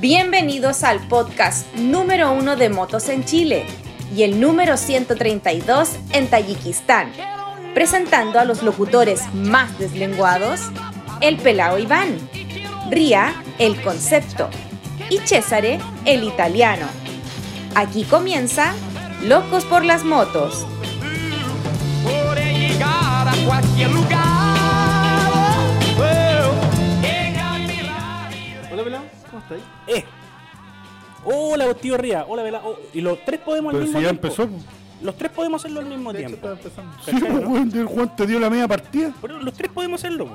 Bienvenidos al podcast número uno de motos en Chile y el número 132 en Tayikistán, presentando a los locutores más deslenguados, el Pelao Iván, Ria, el concepto, y Cesare, el italiano. Aquí comienza Locos por las Motos. Podré llegar a cualquier lugar. ¡Eh! Hola, tío Ría. Hola, Vela. Oh, y los tres podemos al Pero mismo si ya tiempo. empezó. Los tres podemos hacerlo al mismo De hecho, tiempo. estaba empezando. ¿Cachai, Sí, no? weón, el Juan te dio la media partida. Pero los tres podemos hacerlo.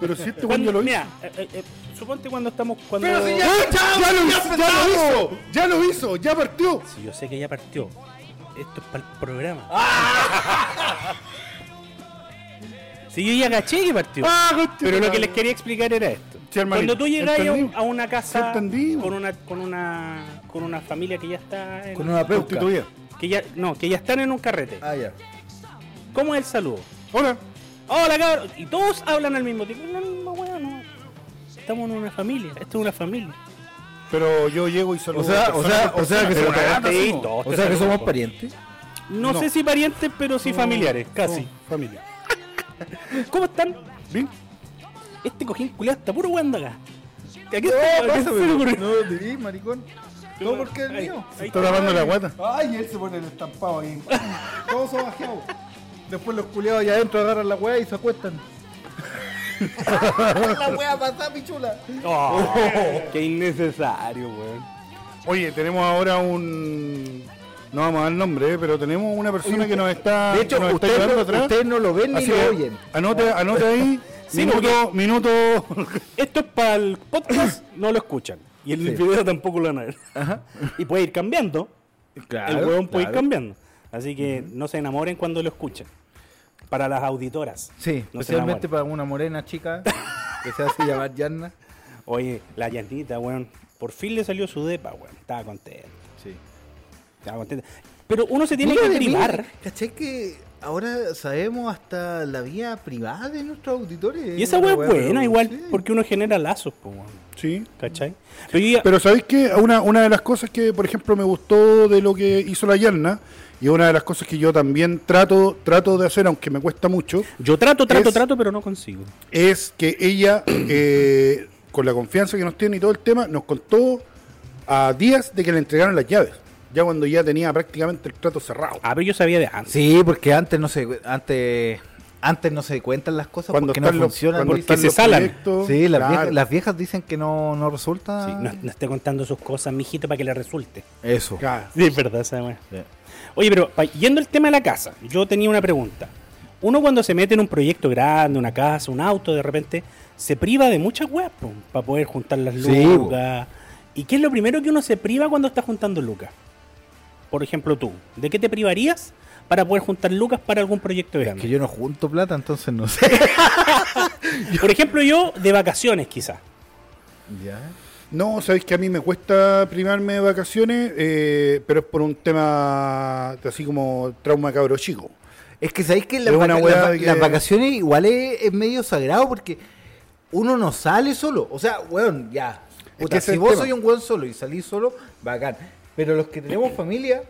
Pero si este Juan Cuando, ya lo hizo. mira, eh, eh, eh, suponte cuando estamos. Cuando... ¡Ah, ya, lo hizo, ya lo hizo, ya lo hizo, ya partió. Si yo sé que ya partió. Esto es para el programa. Ah. Si yo ya caché que partió. Ah, Pero lo que les quería explicar era esto. Sí, Cuando tú llegas a, una casa con una con una con una familia que ya está en, Con una peuca. Constituida. que ya no, que ya están en un carrete. Ah, ya. ¿Cómo es el saludo? Hola. Hola, cabrón. Y todos hablan al mismo tiempo. No, no, weá, no. Estamos en una familia. Esto es una familia. Pero yo llego y saludo. O sea, a o sea, o sea que somos parientes. O sea que somos parientes. No, No. sé si parientes, pero sí familiares. Casi. Somos Familia. ¿Cómo están? ¿Bien? Este cojín culiado está puro weando acá. ¿A qué, No, a qué se pásame. le ocurrió? No, te vi, maricón. No, porque es Ahí, mío. ahí Está tapando la guata. Ay, él se pone el estampado ahí. Todos son bajeados. Después los culiados allá adentro agarran la weá y se acuestan. la weá pasa, pichula. Oh, qué innecesario, weón. Oye, tenemos ahora un. No vamos a dar nombre, eh, pero tenemos una persona que nos está. De hecho, está ustedes llevando no, no lo ven ni Así lo oyen. Anote, anote ahí. Minuto, minuto. Esto es para el podcast, no lo escuchan. Y el Sí. video tampoco lo van a ver. Ajá. Y puede ir cambiando. Claro. el hueón puede ir cambiando. Así que no se enamoren cuando lo escuchen. Para las auditoras. Sí, No especialmente para una morena chica que se hace llamar Yanna. Oye, la llanita, weón. Por fin le salió su depa, weón. Estaba contento. Sí. Estaba contento. Pero uno se tiene Mira, que privar. ¿Cachai que ahora sabemos hasta la vida privada de nuestros auditores? Y esa weá es buena, igual. sí. Porque uno genera lazos, pues. Sí. ¿Cachai? Pero ya- Pero ¿sabéis qué? Una, una de las cosas que, por ejemplo, me gustó de lo que hizo la Yarna, y una de las cosas que yo también trato, trato de hacer, aunque me cuesta mucho, yo trato, trato, es- trato, pero no consigo. es que ella, eh, con la confianza que nos tiene y todo el tema, nos contó a días de que le entregaron las llaves. Ya cuando ya tenía prácticamente el trato cerrado. Ah, pero yo sabía de antes. Sí, porque antes no se antes antes no se cuentan las cosas Cuando porque no están los, funcionan. cuando porque- se salan. proyectos, sí, las, claro. viejas, las viejas dicen que no, no resulta. Sí, no, no esté contando sus cosas, mijito, para que le resulte. Eso. Claro. Sí, es verdad. Sí. Oye, pero yendo al tema de la casa, yo tenía una pregunta. Uno cuando se mete en un proyecto grande, una casa, un auto, de repente, se priva de muchas weas para poder juntar las Sí, lucas. ¿Y qué es lo primero que uno se priva cuando está juntando lucas? Por ejemplo, tú, ¿de qué te privarías para poder juntar lucas para algún proyecto Que grande? yo no junto plata, entonces no sé. Por ejemplo, yo de vacaciones quizás. ya. No, sabéis que a mí me cuesta privarme de vacaciones, eh, pero es por un tema de así como trauma cabro chico. Es que sabéis que las, Es vaca- de que- las vacaciones igual es, es medio sagrado porque uno no sale solo. O sea, weón, ya. Es Puta, que si es el vos tema. sois un weón solo y salís solo, bacán. Pero los que tenemos familia,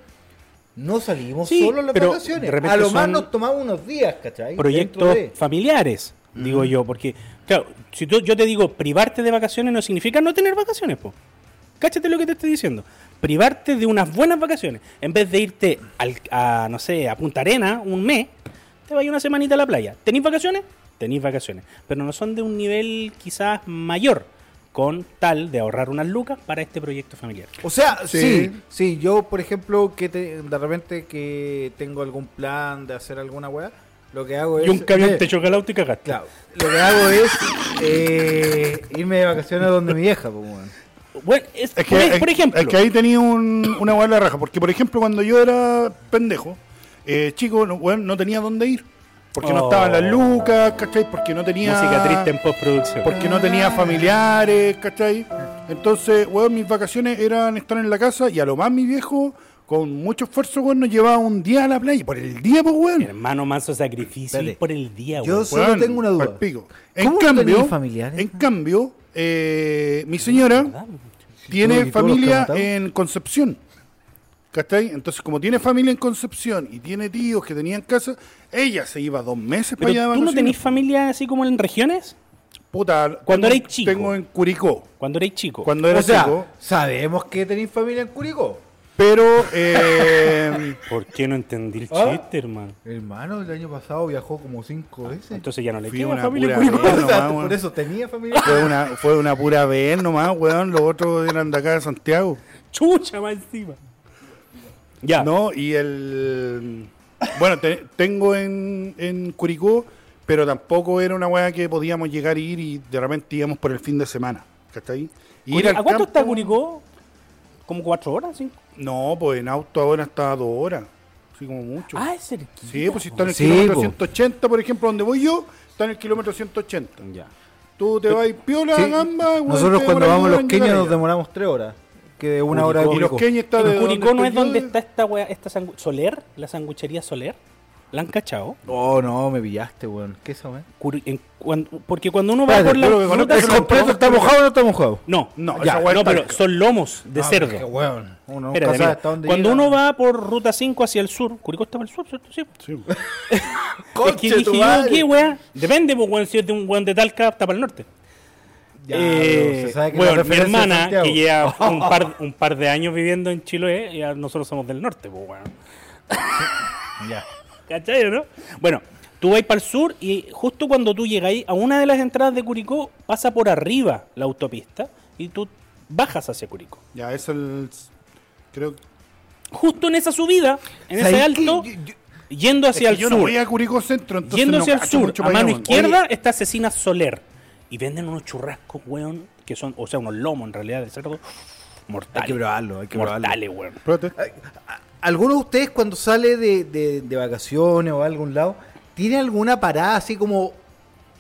no salimos Sí, solo en las pero vacaciones. A lo más nos tomamos unos días, ¿cachai? proyectos de- familiares, digo yo, porque, claro, si tú- yo te digo privarte de vacaciones no significa no tener vacaciones, po. Cáchate lo que te estoy diciendo. Privarte de unas buenas vacaciones. En vez de irte al, a, no sé, a Punta Arena un mes, te vas una semanita a la playa. ¿Tenéis vacaciones? Tenéis vacaciones. Pero no son de un nivel quizás mayor, con tal de ahorrar unas lucas para este proyecto familiar. O sea, Sí. sí, sí, yo por ejemplo que te- de repente que tengo algún plan de hacer alguna weá, lo que hago es... Y un camión eh, te choca el auto y cagaste. Claro, lo que hago es eh, irme de vacaciones donde mi vieja, pues. Bueno, es- Es por, que, por es- ejemplo, es que ahí tenía un- una buena raja, porque por ejemplo cuando yo era pendejo, eh, chico, no, weón, no tenía dónde ir. Porque no Oh. estaban las lucas, ¿cachai? Porque no tenía... música triste en postproducción. porque no tenía familiares, ¿cachai? Entonces, weón, mis vacaciones eran estar en la casa y a lo más mi viejo, con mucho esfuerzo, weón, nos llevaba un día a la playa. Por el día, pues, weón. Hermano, manso sacrificio ir por el día, Yo weón. solo Weón, tengo una duda. palpico. En ¿Cómo no cambio, tenías familiares? en cambio, eh, mi señora, tiene ¿Y todos los que ha familia en Concepción. ¿Cachai? Entonces, como tiene familia en Concepción y tiene tíos que tenían casa, ella se iba dos meses para allá tú no tenés familia así como en regiones? Puta, Cuando erais chico. Tengo en Curicó. Cuando eres chico. Cuando era O sea, chico. sabemos que tenéis familia en Curicó. Pero, eh, ¿Por qué no entendí el ¿Ah? chiste, hermano? Hermano, el año pasado viajó como cinco veces. Entonces ya no le Fui queda una familia en Curicó. vez. O sea, nomás, por eso tenía familia. fue, una, fue una pura vez nomás, weón. Los otros eran de acá de Santiago. Chucha más encima. Ya. No, y el. Bueno, te- tengo en, en Curicó, pero tampoco era una weá que podíamos llegar a ir y de repente íbamos por el fin de semana. ¿Cachai? Y ir ¿A cuánto campo- está Curicó? ¿Como cuatro horas? Cinco? No, pues en auto ahora está a dos horas. Así como mucho. Ah, es cerquita. sí, pues si está en el Sí, kilómetro po. 180, por ejemplo, donde voy yo, está en el kilómetro 180. Ya. Tú te vas piola, Sí, gamba, Nosotros cuando vamos una los llegar nos demoramos tres horas. Que de una hora de Y los Curicó. queños está de ¿En Curicó no es donde de- está esta wea, esta sangu- Soler? ¿La sanguchería Soler? ¿La han cachado? Oh, no, me pillaste, weón. ¿Qué es eso, weón? Porque cuando uno va por la creo que con ruta esto ¿El completo está mojado o no está mojado? No, No, ya, weá no, pero son lomos de Ah, cerdo. weón, uno nunca Espérate, sabe mira, hasta dónde cuando uno va por ruta 5 hacia el sur, Curicó está para el sur, ¿cierto? Sí. Sí. es que dije. ¿qué weá? Depende, pues, weón, si es de un weón de Talca, está para el norte. Ya, Eh, pero se sabe que bueno, mi hermana, que lleva un par, un par de años viviendo en Chiloé, ya nosotros somos del norte, pues, weón. Ya. ¿Cachai, no? Bueno, tú vas para el sur y justo cuando tú llegáis a una de las entradas de Curicó, pasa por arriba la autopista y tú bajas hacia Curicó. Ya, es el. Creo Justo en esa subida, en ese ¿Sabes alto, qué? Yo- yo- yendo Es hacia que el yo sur. no voy a Curicó Centro, entonces Yendo no hacia el sur, a mano izquierda está Asesina Soler. Y venden unos churrascos, weón, que son, o sea, unos lomos en realidad de cerdo mortales. Hay que probarlo, hay que probarlo. Mortales, weón. ¿Alguno de ustedes cuando sale de, de- de vacaciones o a algún lado, tiene alguna parada así como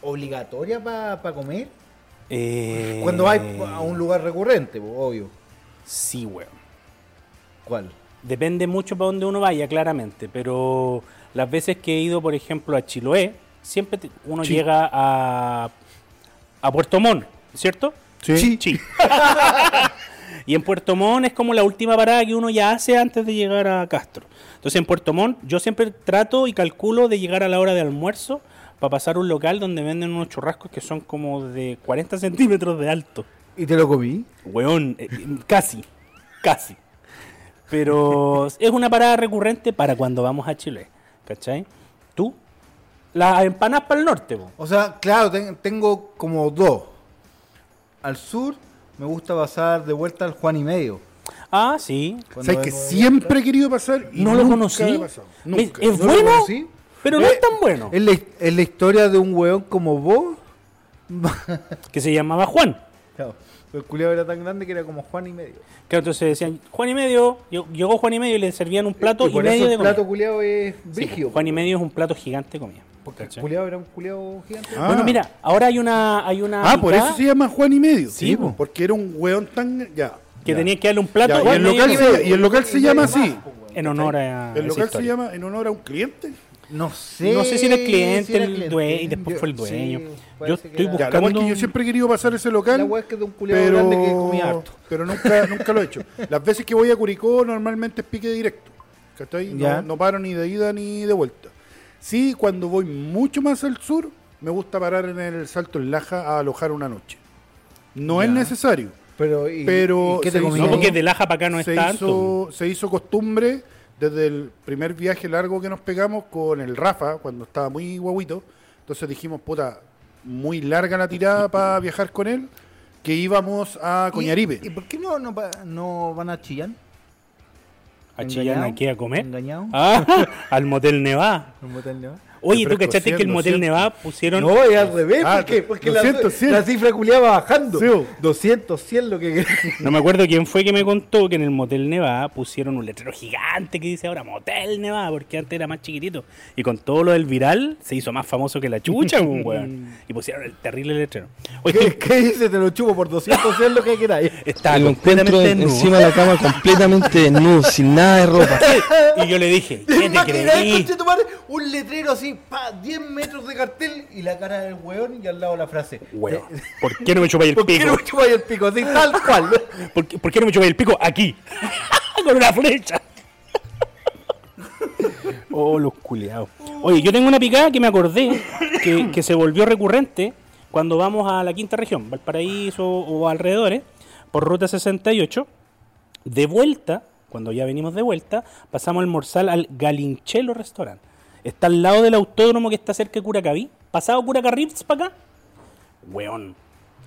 obligatoria para comer? Eh, Cuando va a un lugar recurrente, obvio. Sí, weón. ¿Cuál? Depende mucho para donde uno vaya, claramente. Pero las veces que he ido, por ejemplo, a Chiloé, siempre uno Sí. llega a, a Puerto Montt, ¿cierto? Sí. Sí. y en Puerto Montt es como la última parada que uno ya hace antes de llegar a Castro. Entonces en Puerto Montt yo siempre trato y calculo de llegar a la hora de almuerzo para pasar a un local donde venden unos churrascos que son como de 40 centímetros de alto. ¿Y te lo comí? Weón, eh, eh, casi, casi. Pero es una parada recurrente para cuando vamos a Chile, ¿cachai? ¿Tú? Las empanadas para el norte, po. O sea, claro, ten- tengo como dos. Al sur me gusta pasar de vuelta al Juan y medio. Ah, sí. Cuando ¿Sabes que vengo siempre he querido pasar y No lo nunca conocí. he pasado? Me- Nunca. Es ¿No lo bueno, conocí? pero no Eh, es tan bueno. Es la, es la historia de un weón como vos. Que se llamaba Juan. Claro, el culiado era tan grande que era como Juan y medio. Claro, entonces decían, Juan y medio, yo- llegó Juan y medio y le servían un plato y, por medio eso de el plato culiado es Sí, brígido. Juan y medio es un plato gigante de comida. Porque el culiado era un culiado gigante. Ah. Bueno, mira, ahora hay una, hay una Ah, por eso se llama Juan y medio. Sí, po. porque era un weón tan. Ya. que ya. tenía que darle un plato Ya, y, Juan el medio local se, y el local se llama así. en honor a El local se llama en honor a un cliente. No sé. No sé si era el cliente, si era el cliente. dueño, y después Yo- fue el dueño. sí, Yo estoy Ya, la es que Buscando- yo siempre he querido pasar ese local. La weá es que es de un culiado pero, grande que comía harto. pero nunca, nunca lo he hecho. Las veces que voy a Curicó normalmente es pique directo. ¿cachai? Ya. No, no paro ni de ida ni de vuelta. Sí, cuando voy mucho más al sur, me gusta parar en el Salto en Laja a alojar una noche. No es necesario. Pero, y, Pero ¿y qué te? No, porque de Laja para acá no es se, tanto. hizo, se hizo costumbre desde el primer viaje largo que nos pegamos con el Rafa, cuando estaba muy guaguito. Entonces dijimos, puta, muy larga la tirada para viajar con él, que íbamos a Coñaripe. ¿Y, y por qué no, no, no van a Chillán? ¿A Chillán aquí a comer? ¿Engañado? Ah, al Motel Nevada. ¿Un motel de- Oye, ¿tú cachaste que el 100, Motel 200. Nevada pusieron... No, es al revés. Ah, ¿Por qué? Porque 200, la, 100. la cifra culiada va bajando. Sí, bo. 200, 100 lo que No me acuerdo quién fue que me contó que en el Motel Nevada pusieron un letrero gigante que dice ahora Motel Nevada, porque antes era más chiquitito. Y con todo lo del viral se hizo más famoso que la chucha, weón. Y pusieron el terrible letrero. Oye, ¿Qué, qué dice? Te lo chupo por 200 es lo que queráis. estaba Y lo encuentro completamente en- desnudo. encima de la cama completamente desnudo, sin nada de ropa. Y yo le dije, ¿Te ¿qué te creí? conche tu madre? Un letrero así, pa, 10 metros de cartel y la cara del weón y al lado la frase. Weón, ¿por qué no me chupáis el ¿Por qué pico? no me chupáis el pico? Así, tal cual. ¿Por qué, por qué no me chupáis el pico aquí? Con una flecha. oh, los culiados. Oye, yo tengo una picada que me acordé que, que se volvió recurrente cuando vamos a la quinta región, Valparaíso o alrededores, por ruta 68. De vuelta, cuando ya venimos de vuelta, pasamos a almorzar al Galinchelo Restaurant. Está al lado del autódromo que está cerca de Curacaví. Pasado Curacarrips para acá. Weón.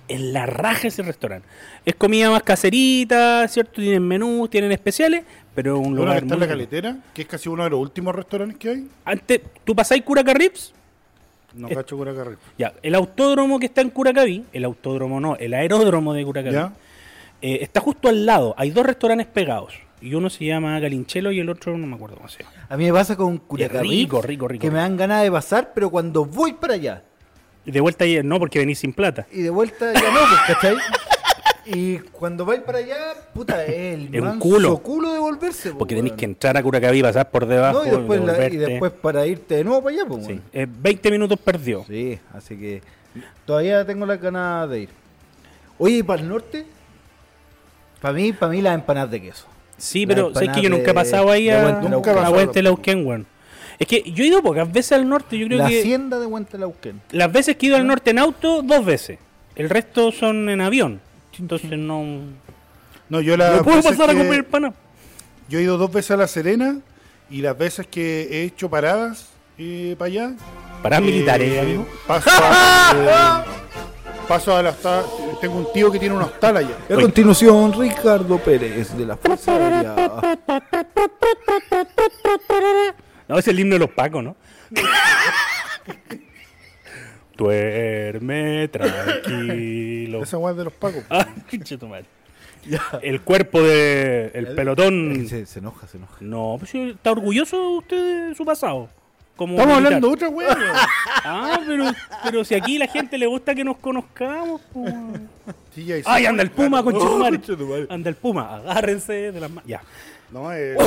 En la raja ese restaurante. Es comida más caserita, ¿cierto? Tienen menús, tienen especiales, pero un Uno que lugar está en la caletera, que es casi uno de los últimos restaurantes que hay. Antes, tú pasáis Curacarrips, No Es- cacho Curacarri. ya, el autódromo que está en Curacaví, el autódromo no, el aeródromo de Curacaví, eh, está justo al lado. Hay dos restaurantes pegados. Y uno se llama Galinchelo y el otro no me acuerdo cómo se llama. A mí me pasa con Curacaví. rico, rico, rico, Que me dan ganas de pasar, pero cuando voy para allá Y de vuelta ahí, no, porque venís sin plata. y de vuelta ya no, pues, ¿cachai? Y cuando vais para allá, puta, el Es un culo. culo de volverse. po, Porque tenéis que entrar a Curacaví, pasar por debajo, No, y después, la- y después para irte de nuevo para allá, pues, Sí, weón. eh, 20 minutos perdió. Sí, así que todavía tengo las ganas de ir. Oye, ¿y para el norte? Para mí, para mí las empanadas de queso. Sí, La pero sabes que yo nunca he pasado ahí a. Nunca a Huentelauquén, weón. Es que yo he ido pocas veces al norte, yo creo la que hacienda de Huentelauquén. las veces que he ido al norte en auto, dos veces. El resto son en avión. Entonces no... No, yo la ¿No puedo pasar a comer pana? Yo he ido dos veces a La Serena y las veces que he hecho paradas eh, para allá. Para eh, militares, amigo. Paso a, eh, paso a la hostal. Tengo un tío que tiene una hostal allá. Y a continuación, Ricardo Pérez de la Fuerza Aérea. No, es el himno de los pacos, ¿no? Duerme tranquilo. Esa weá es de los pacos. Ah, pinche tu madre. El cuerpo de el pelotón. Se, se enoja, se enoja. No, pues está orgulloso usted de su pasado. Como Estamos militar. hablando de otra weón. Ah, pero, pero si aquí la gente le gusta que nos conozcamos. pues. Sí, Ay, anda el puma, con Oh. Anda el puma, agárrense de las manos. Ya. No, eh,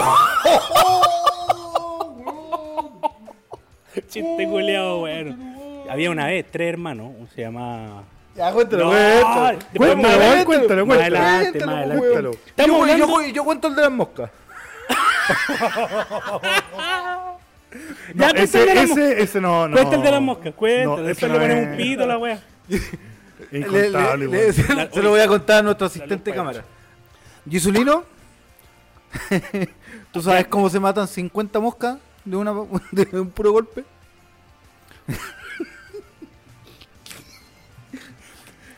Chiste culeado, bueno. Había una vez tres hermanos, uno se llama. Ya, cuéntalo, No, cuéntalo. Cuéntalo, más weón, adelante, cuéntalo, más adelante, más adelante. Yo, yo cuento el de las moscas. no, Ya, el de ese, la ese, ese no, no. Cuenta el de las moscas, cuenta. No, después ese le no ponemos es un pito a la wea. Le- Incontable, le- se, La- se lo voy a contar a nuestro asistente de cámara. Gisulino, ¿tú sabes cómo se matan 50 moscas de, una, de un puro golpe?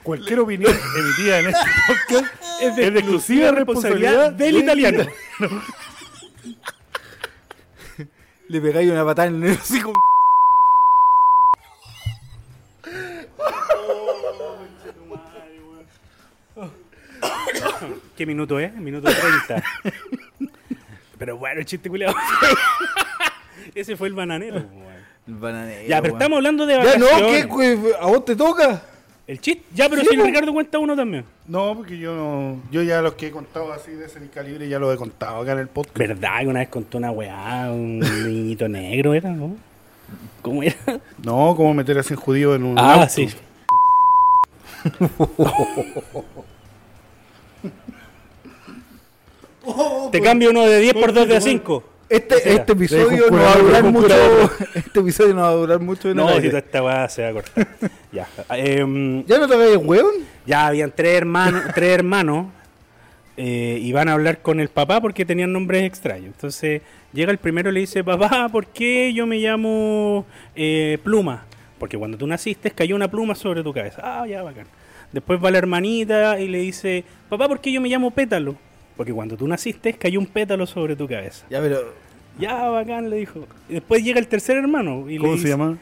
Cualquier opinión emitida en este podcast Es de, Es de exclusiva responsabilidad del del italiano. Le pegáis una patada en el hocico. ¿Qué minuto es? Minuto 30. pero bueno, el chiste culeado. Ese fue el bananero. El bananero, Ya, pero estamos hablando de Ya, vacaciones. no, ¿qué? güey? ¿A vos te toca? El chiste. Ya, pero Sí, si el. Ricardo cuenta uno también. No, porque yo no. Yo ya los que he contado así de ese calibre ya los he contado acá en el podcast. ¿Verdad que una vez contó una weá, un niñito negro era, ¿no? ¿Cómo era? No, cómo meter a 100 judíos en un. Ah, auto. sí. Te cambio uno de 10 por 2 de 5. Este, Ese era. este episodio no va a durar mucho. Este episodio no va a durar mucho No, si toda esta weá se va a cortar. ya. em, ¿Ya no te hagas weón? ya habían tres hermanos, tres hermanos eh, y van a hablar con el papá porque tenían nombres extraños. Entonces llega el primero y le dice, papá, ¿por qué yo me llamo eh, Pluma? Porque cuando tú naciste cayó una pluma sobre tu cabeza. Ah, ya, bacán. Después va la hermanita y le dice, papá, ¿por qué yo me llamo Pétalo? Porque cuando tú naciste cayó un pétalo sobre tu cabeza. Ya, pero. Ya, bacán, le dijo. Y después llega el tercer hermano. Y le ¿Cómo se dice, llama?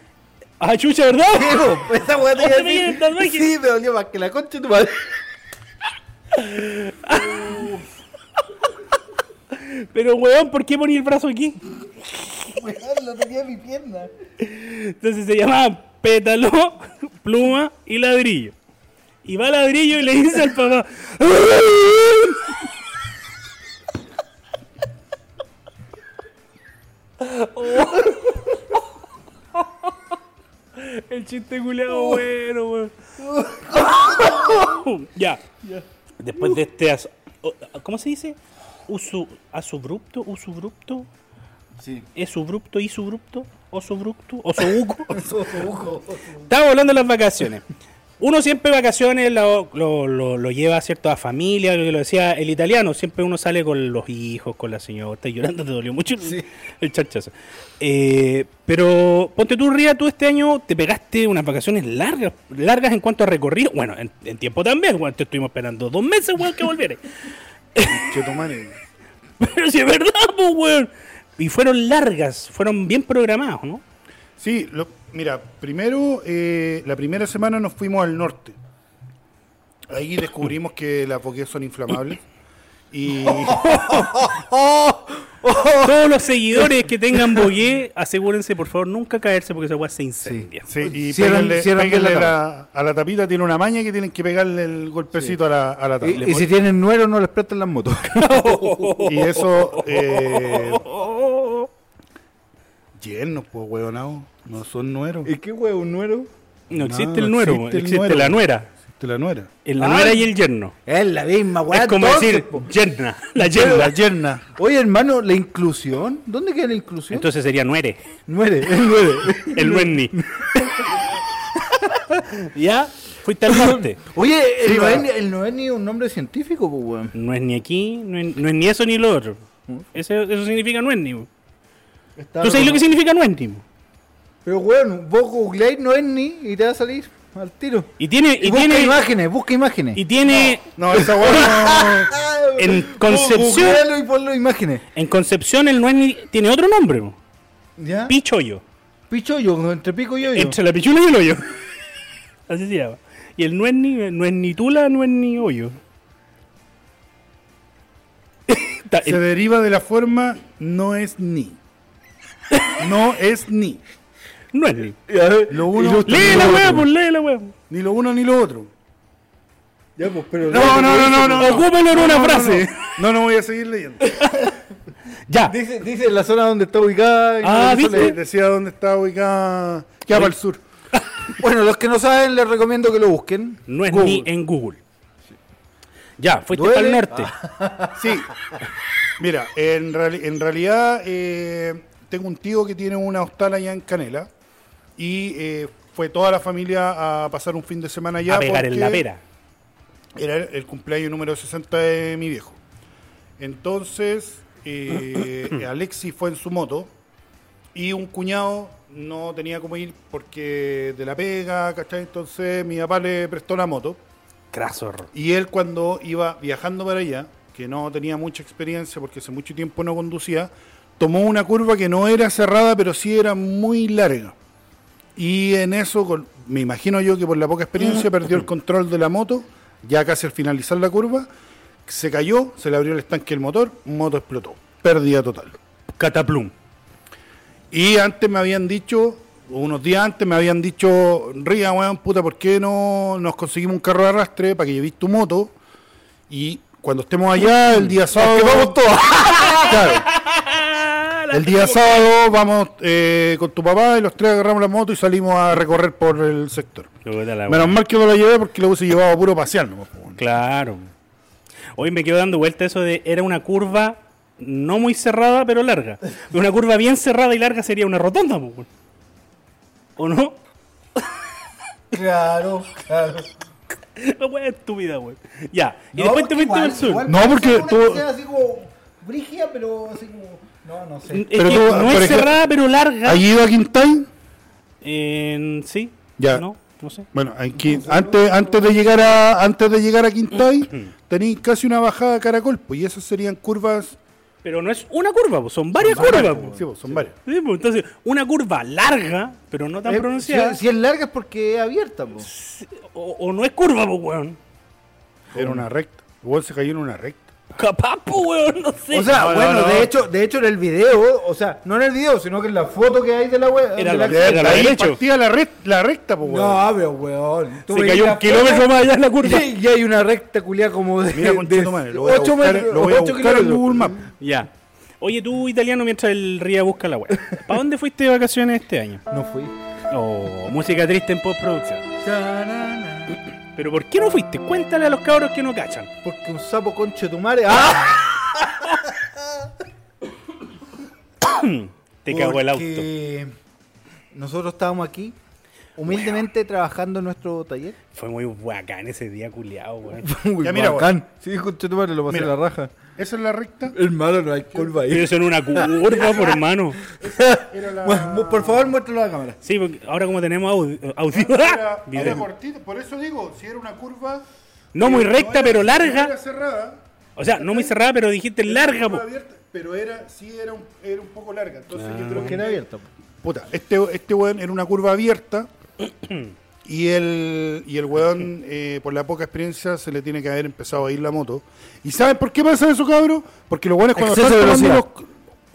Ah, chucha, ¿verdad? Diego, esa weá te iba a. Sí, me dolió más que la concha de tu madre. Pero, weón, ¿por qué poní el brazo aquí? Weón, lo tenía en mi pierna. Entonces se llamaba pétalo, pluma y ladrillo. Y va ladrillo y le dice al papá. El chiste culeado bueno, weón. ya. Después de este. ¿Cómo se dice? Usu, asubrupto, usubrupto, Sí. esubrupto, isubrupto, osubrupto, osobuco. Estamos hablando de las vacaciones. Uno siempre vacaciones lo, lo, lo- lo lleva a cierta familia, lo que lo decía el italiano, siempre uno sale con los hijos, con la señora, estás llorando, te dolió mucho el, el charchazo. Eh, pero ponte tú, Ría, tú este año te pegaste unas vacaciones largas, largas en cuanto a recorrido, bueno, en, en tiempo también, bueno, te estuvimos esperando dos meses, weón, que volvieras. Pero si es verdad, pues, weón. Y fueron largas, fueron bien programados, ¿no? Sí, lo- mira, primero, eh, la primera semana nos fuimos al norte. Ahí descubrimos que las boqueas son inflamables. Y Todos los seguidores que tengan bogué, asegúrense por favor nunca caerse porque esa weá se incendia. Sí, y Cierran- péguenle- cierran bien péguenle la la- a la tapita, tiene una maña que tienen que pegarle el golpecito a la, a la tapa. Y, y si tienen nuero, no les prestan las motos. Y eso. Eh, yernos, pues, huevonao. No son nueros. ¿Y qué huevo, un nuero? No existe No, el nuero, existe el existe nuero. la nuera. Existe la nuera. El la Ah. nuera y el yerno. Es la misma, weá. es como entonces, decir po. yerna, la La yerna. yerna. Oye, hermano, la inclusión. ¿Dónde queda la inclusión? Entonces sería nuere, Nuere, el nuere. el nuenni. ya, fuiste al norte. Oye, el, Sí, no es, ni- el no es ni un nombre científico, pues, weón. No es ni aquí, no es, no es ni eso ni lo otro. Ese- eso significa nuenni. po. Está ¿Tú sabes lo que significa nuenni? po? Pero, weón, vos googleáis no es ni y te va a salir al tiro. Y tiene, Y, y busca tiene, imágenes, busca imágenes. y tiene No, esa hueá no. en Concepción, Googlealo y ponlo imágenes. en Concepción el nuenni tiene otro nombre. po. ¿Ya? Pichollo. Pichollo, entre pico y hoyo. Entre la pichula y el hoyo. Así se llama. Y el no es ni, no es ni tula, no es ni hoyo. Se deriva de la forma no es ni. No es ni. no es ni. Lo uno, Lee ni la otro. pues lee la wea. Ni lo uno ni lo otro. Ya, pues, pero. No, no, no, no, no. Ocúpalo en una frase. No, no, no voy a seguir leyendo. Ya. Dice, dice la zona donde está ubicada. Ah, dice. Decía dónde está ubicada. Queda para el sur. Bueno, los que no saben, les recomiendo que lo busquen. No es Google. ni en Google. Ya, fuiste ¿Duele? para el norte. Sí. Mira, en, reali- en realidad eh, tengo un tío que tiene una hostal allá en Canela y eh, fue toda la familia a pasar un fin de semana allá. a pegar en la pera. Era el, el cumpleaños número 60 de mi viejo. Entonces, eh, Alexi fue en su moto y un cuñado no tenía cómo ir porque de la pega, ¿cachai? Entonces mi papá le prestó la moto. Craso error. Y él cuando iba viajando para allá, que no tenía mucha experiencia porque hace mucho tiempo no conducía, tomó una curva que no era cerrada, pero sí era muy larga. Y en eso, me imagino yo que por la poca experiencia perdió el control de la moto, ya casi al finalizar la curva, se cayó, se le abrió el estanque del motor, moto explotó. Pérdida total. Cataplum. Y antes me habían dicho, unos días antes me habían dicho, Ría, weón, puta, ¿por qué no nos conseguimos un carro de arrastre para que llevéis tu moto? Y cuando estemos allá, el día sábado. vamos todos. claro. El día sábado vamos eh, con tu papá y los tres agarramos la moto y salimos a recorrer por el sector. Menos mal que no la llevé porque lo hubiese llevado a puro pasear. weón. Claro. Hoy me quedo dando vuelta eso de era una curva no muy cerrada, pero larga. Una curva bien cerrada y larga sería una rotonda. ¿o no? Claro, claro. La wea estúpida, weón. Ya. Y No, después te fuiste al sur. igual No, porque tú- así como brígida, pero así como. No, no sé. Es Pero que tú, no es ejemplo, cerrada, pero larga. ¿Has ido a Quintay? En- sí. Ya. No, no sé. Bueno, aquí, antes, antes de llegar a antes de llegar a Quintay, tenéis casi una bajada a caracol, pues, y esas serían curvas. Pero no es una curva, po, son varias curvas. po. Sí, pues, son varias. Sí, po, entonces, una curva larga, pero no tan Eh, pronunciada. si, si es larga es porque es abierta, po. O, o no es curva, po, weón. Era una recta. Igual se cayó en una recta. Capaz, po, weón, no sé. O sea, No, no, bueno, no. de hecho, de hecho en el video, o sea, no en el video, sino que en la foto que hay de la wea. Era de la- era Ahí partía la, rec- la recta, pues, weón. No, pero weón. tú Se cayó la un kilómetro más allá en la curva. Y, y hay una recta culia como de. Mira, conchetumare, lo voy a 8 buscar, metros. lo voy a ocho buscar en kilómetros. Google Maps. Ya. Oye, tú, italiano, mientras el Ría busca la web. ¿Para dónde fuiste de vacaciones este año? No fui. Oh, música triste en postproducción. Pero ¿por qué no fuiste? Cuéntale a los cabros que no cachan. Porque un sapo conche tu madre. ¡Ah! Te cagó el auto. Porque Nosotros estábamos aquí, humildemente trabajando en nuestro taller. Fue muy bacán ese día culiado, weón. Muy Ya, mira, bacán. Sí, conche tu madre, lo pasé Mira. la raja. Esa es la recta. Hermano, no hay curva Pero ahí. eso en una curva, por hermano. Era la... Bueno, por favor, muéstralo a la cámara. Sí, porque ahora como tenemos audio, audio Era, video. era cortita, por eso digo, si era una curva... no muy eh, recta, era- pero No era larga. cerrada. O sea, no muy cerrada, pero dijiste era larga, abierta, pero era, sí era un, era un poco larga. Entonces Ah. yo creo Que que era abierto. Puta, este, este weón era una curva abierta y el, y el weón, eh, por la poca experiencia, se le tiene que haber empezado a ir la moto. ¿Y saben por qué pasa eso, cabrón? Porque los weones cuando Exceso están de tomando los-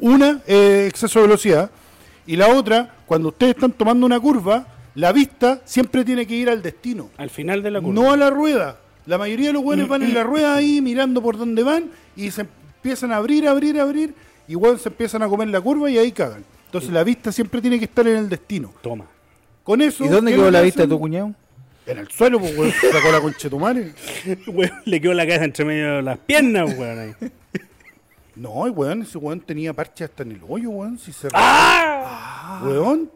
una, eh, exceso de velocidad, y la otra, cuando ustedes están tomando una curva, la vista siempre tiene que ir al destino, Al final de la curva. no a la rueda. La mayoría de los weones van en la rueda ahí mirando por dónde van y se empiezan a abrir, abrir, abrir, y weón se empiezan a comer la curva y ahí cagan. Entonces la vista siempre tiene que estar en el destino. Toma. Con eso. ¿Y dónde ¿qué quedó la que vista de tu cuñado? En el suelo, pues, weón. Sacó la conchetumare. Weón, le quedó la cabeza entre medio de las piernas, weón. ahí. No, y weón, ese weón tenía parche hasta en el hoyo, weón. Si se ¡Ah! Weón.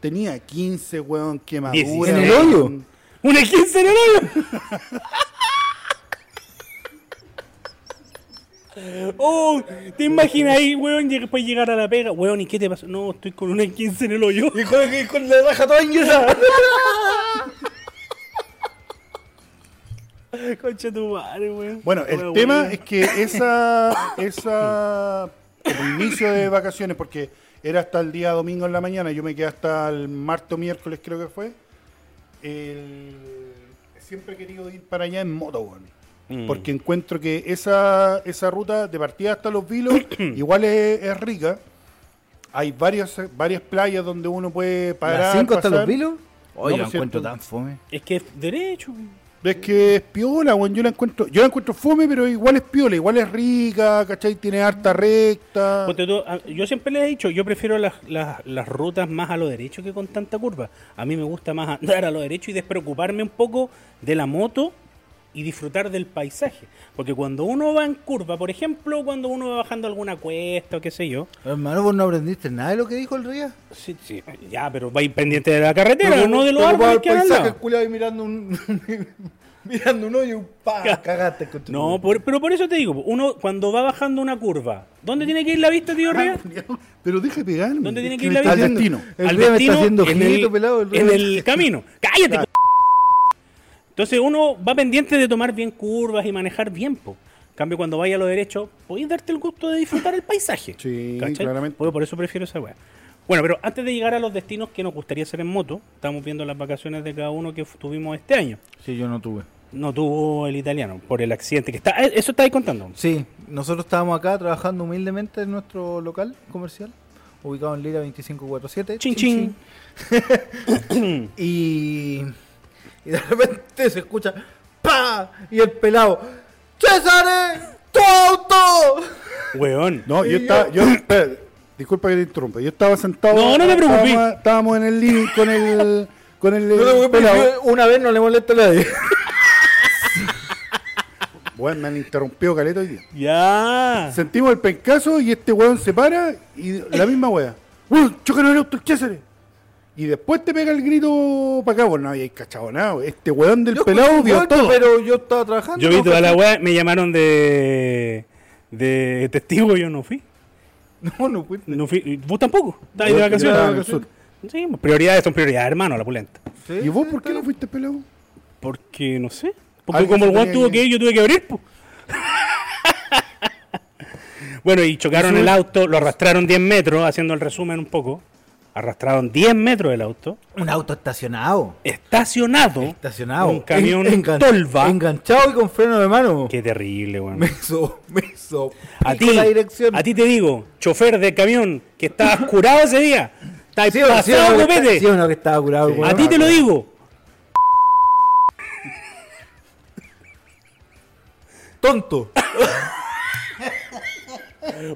Tenía 15, weón, quemadura. 16. ¿En el hoyo? ¡Una 15 en el hoyo! Oh, ¿te imaginas ahí, weón, y después llegar a la pega? Weón, ¿y qué te pasó? No, estoy con una 15 en el hoyo. Y con, y con la raja toda ingresada. Concha tu madre, weón. Bueno, el Weón, tema weón. es que esa, esa como inicio de vacaciones, porque era hasta el día domingo en la mañana, yo me quedé hasta el martes o miércoles creo que fue, el- siempre he querido ir para allá en moto, weón. Mm. Porque encuentro que esa, esa ruta de partida hasta los vilos igual es, es rica. Hay varias, varias playas donde uno puede parar. ¿Las 5 hasta los vilos? Oye, No, por encuentro cierto. tan fome. Es que es derecho. Es que es piola, weón. Yo la encuentro, yo la encuentro fome, pero igual es piola, igual es rica, ¿cachai? Tiene harta recta. Yo siempre les he dicho, yo prefiero las, las, las rutas más a lo derecho que con tanta curva. A mí me gusta más andar a lo derecho y despreocuparme un poco de la moto y disfrutar del paisaje. Porque cuando uno va en curva, por ejemplo, cuando uno va bajando alguna cuesta o qué sé yo, Hermano, vos no aprendiste nada de lo que dijo el Ría. sí, sí, ya, pero vais pendiente de la carretera, no de los árboles que al lado. culiado y mirando un. mirando un hoyo pa, cagaste con tu No, por- pero por eso te digo, uno cuando va bajando una curva, ¿dónde tiene que ir la vista, tío Ría? Pero deja de pegarme. ¿Dónde tiene que ir la está vida? destino. El al me está destino haciendo en ojito, el, pelado, el Ría. en el camino. ¡Cállate! Entonces uno va pendiente de tomar bien curvas y manejar bien, po. En cambio, cuando vaya a lo derecho, podéis darte el gusto de disfrutar el paisaje. Sí, ¿cachai? claramente. Pues por eso prefiero esa weá. Bueno, pero antes de llegar a los destinos que nos gustaría hacer en moto, estamos viendo las vacaciones de cada uno que tuvimos este año. Sí, yo no tuve. No tuvo el italiano por el accidente que está. eh, Eso estáis contando. Sí, nosotros estábamos acá trabajando humildemente en nuestro local comercial, ubicado en Lira 2547. Chin, chin. Y, y de repente se escucha ¡Pa! Y el pelado ¡César! ¡Tu auto! Weón. No, yo Y estaba. Yo, espera, disculpa que te interrumpa. Yo estaba sentado. No, no te preocupes. Estábamos, estábamos en el living con el. Con el. No pelado. yo una vez no le molesta a nadie. Weón, me han interrumpido caleta hoy día. Ya. Sentimos el pencazo y este weón se para y la misma wea. Weón, chocan el auto el César. Y después te pega el grito para acá. Bueno, no había cachado nada. Este weón del Yo pelado vio todo. Pero yo estaba trabajando. Yo vi no, toda la weá, me llamaron de. de testigo, yo no fui. No, no fui. No fui. ¿Vos tampoco? ¿Estabas de vacaciones? Sí, pues, prioridades son prioridades, hermano, la pulenta. Sí, ¿Y vos sí, por qué no fuiste pelado? Porque, no sé. Porque como el weón tuvo que- ir, yo tuve que abrir, pues. bueno, y chocaron el auto, lo arrastraron 10 metros, haciendo el resumen un poco. Arrastraron 10 metros del auto, Un auto estacionado. estacionado, Estacionado. un camión En- engan- tolva. Enganchado y con freno de mano. Qué terrible, weón. Me hizo, me hizo. A ti, la dirección. a ti te digo, chofer de camión que estabas curado ese día, ¿Sí sí pasado no que está- copete. sí no que estaba curado el A ti te lo digo. Tonto.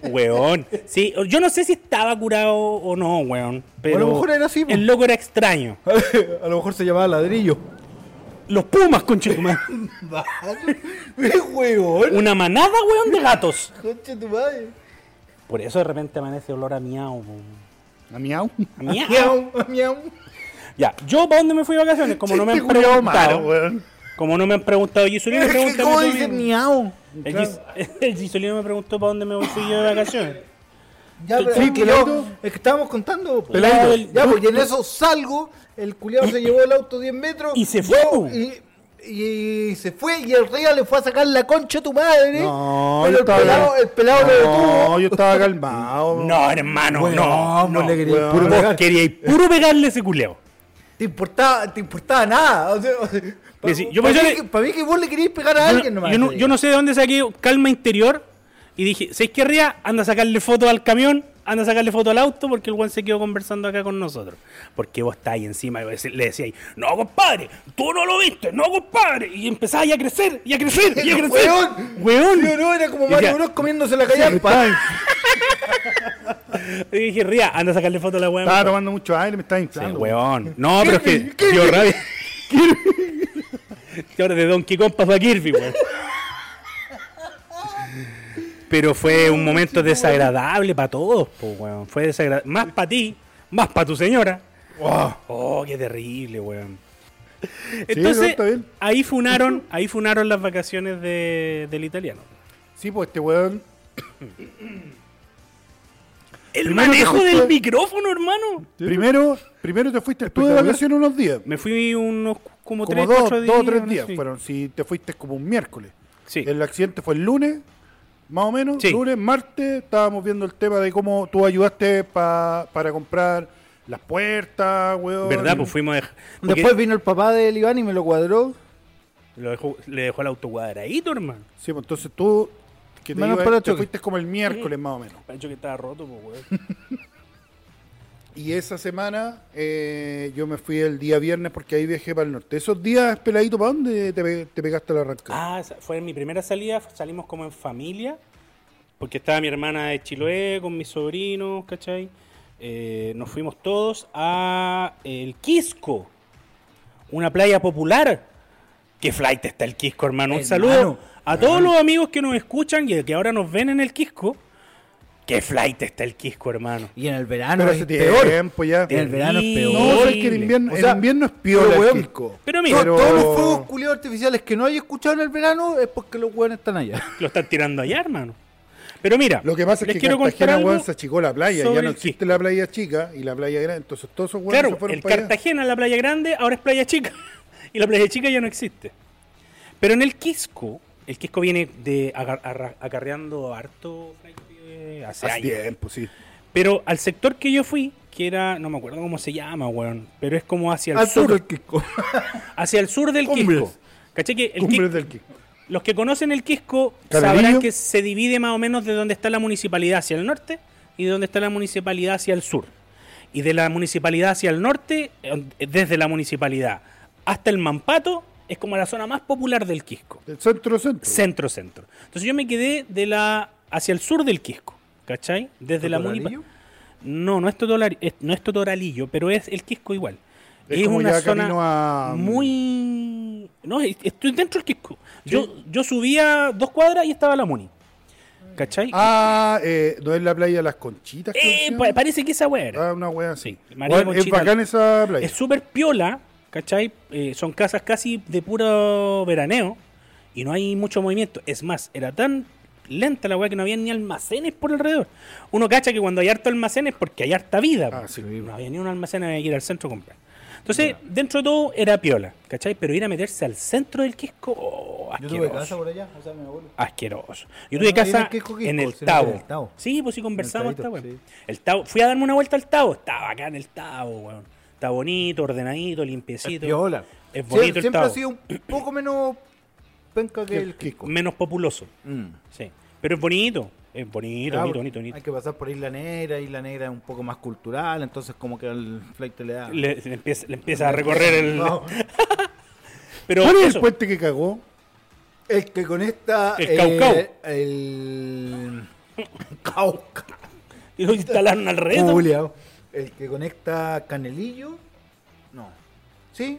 Weón. Sí, yo no sé si estaba curado o no, weón. Pero A lo mejor era así. El loco era extraño. A lo mejor se llamaba ladrillo. Los pumas, conchetumare. ¡Qué huevón! Una manada, weón, de gatos. Concha tu madre. Por eso de repente amanece olor a miau. A miau. A miau. Miau, miau. Ya, yo para dónde me fui de vacaciones, como no me han Este culiao preguntado. malo, weón. Como no me han preguntado, Gisolino Es que, pregúntame ¿Cómo dice miau? El, Gis- el Gisolino me preguntó para dónde me voy yo de vacaciones. Ya, pero Sí, es, que yo, es que estábamos contando. Ya, pues y en eso salgo, el culiao se llevó el auto 10 metros. Y se fue, yo-. Y, y se fue y el ría le fue a sacar la concha a tu madre. No, pero yo el estaba- pelado, el pelado lo No, detuvo. yo estaba calmado. No, hermano, no. no. le querías weón. puro Vos pegar. queríais puro pegarle ese culeo. Te importaba, te importaba nada. O sea, o sea, pa- Que sí, yo pa pensé mí que- mí vos le querías pegar a Yo, alguien no- nomás. yo no, yo no sé de dónde saqué calma interior y dije, ¿sabes qué ría? Anda a sacarle foto al camión, anda a sacarle foto al auto porque el weón se quedó conversando acá con nosotros. Porque vos estás ahí encima y le decíais, no compadre, tú no lo viste, no compadre. Y empezáis a crecer, y a crecer, y a crecer. Weón, Weón. Sí no, era como Mario Bros comiéndose la callampa. Y dije, ría, anda a sacarle foto a la weón. Estaba tomando mucho aire, me estaba Sí, inflando. weón. No, pero es que dio rabia. De Donkey Kong pasó a Kirby, weón. Pero fue un momento desagradable para todos, po, weón. Fue desagradable. Más para ti, más para tu señora. Oh, qué terrible, weón. no, Entonces, ahí funaron, ahí funaron las vacaciones de- del italiano. Sí, pues este weón. El Primero manejo del micrófono, hermano. Primero, primero te fuiste tú de vacaciones unos días. Me fui unos como, Como tres, dos, cuatro dos días. o tres no días sé. fueron. Si te fuiste como un miércoles. Sí. El accidente fue el lunes, más o menos. Sí. Lunes, martes, estábamos viendo el tema de cómo tú ayudaste pa- para comprar las puertas, weón. ¿Verdad? Pues fuimos a dejar- porque Después vino el papá del Iván y me lo cuadró. lo dejó- le dejó el auto cuadradito, hermano. Sí, pues entonces tú que te, Menos ibas- para el te fuiste como el miércoles más o menos. Pancho que estaba roto, pues, weón. Y esa semana eh, yo me fui el día viernes porque ahí viajé para el norte. Esos días, peladito, ¿para dónde te, pe- te pegaste la arrancada? Ah, fue mi primera salida, salimos como en familia, porque estaba mi hermana de Chiloé con mis sobrinos, ¿cachai? Eh, nos fuimos todos a el Quisco, una playa popular. Qué flight está el Quisco, hermano. Un Hermano, saludo a todos los amigos que nos escuchan y que ahora nos ven en el Quisco. Qué flight está el Quisco, hermano. Y en el verano Pero es peor. tiempo ya. En el verano es peor. No, sabes que el invierno, O sea, el invierno es piola pero, el weón, Quisco. Pero mira, Pero- Todos los fuegos culiados artificiales que no hay escuchado en el verano es porque los weones están allá. lo están tirando allá, hermano. Pero mira, Lo que pasa es que quiero Cartagena, weón, se achicó la playa. Ya no existe la playa chica y la playa grande. Entonces todos esos weones Claro, se fueron el para allá. Cartagena, la playa grande, ahora es playa chica. y la playa chica ya no existe. Pero en el Quisco, el Quisco viene de agar- arra- acarreando harto hace Hace años. tiempo, sí. Pero al sector que yo fui, que era, no me acuerdo cómo se llama, weón, pero es como hacia el Alto sur, del Quisco. hacia el sur del Cumbres. Quisco. ¿Cachai que el Cumbres Quisco- del Quisco. los que conocen el Quisco sabrán que se divide más o menos de donde está la municipalidad hacia el norte y de donde está la municipalidad hacia el sur. Y de la municipalidad hacia el norte, eh, desde la municipalidad hasta el Mampato, es como la zona más popular del Quisco. El centro centro. Centro, centro. Entonces yo me quedé de la hacia el sur del Quisco, ¿cachai? Desde la municipalidad. No, no es, Totolar- es- no es Totoralillo, pero es el Quisco igual. Es como ya camino a- muy... No, es- estoy dentro del Quisco. Yo, yo subía dos cuadras y estaba la Muni. ¿Cachai? Ah, eh, ¿no es la playa de las Conchitas? Eh, pa- parece que esa weá era. Ah, una wea así. Sí, Bueno, es bacán esa playa. Es súper piola, ¿cachai? Eh, son casas casi de puro veraneo y no hay mucho movimiento. Es más, era tan lenta la weá que no había ni almacenes por alrededor. Uno cacha que cuando hay harto almacenes porque hay harta vida. Ah, sí. No había ni un almacén, había que ir al centro a comprar. Entonces, dentro de todo era piola, ¿cachai? Pero ir a meterse al centro del Quisco, oh, Yo asqueroso. tuve casa por allá, o sea, mi abuelo. Asqueroso. Yo tuve no casa el Quisco, Quisco, en el Tabo. en el Tabo. Sí, pues sí conversamos el sí. Tabo, fui a darme una vuelta al Tabo, estaba acá en el Tabo, weón. Está bonito, ordenadito, limpiecito. Piola. Es Sie- bonito el Siempre ha sido un poco menos penca que el Quisco. Menos populoso. Mm. Sí. Pero es bonito. Es bonito, Ah, bonito, bonito, bonito. Hay que pasar por Isla Negra, Isla Negra es un poco más cultural, entonces como que al flight le da... Le, le empieza, le empieza a recorrer el. No, Pero ¿Cuál es el puente que cagó? el que conecta... El Caucao. El... Cauca. y lo instalaron al. El que conecta Canelillo. No. Sí,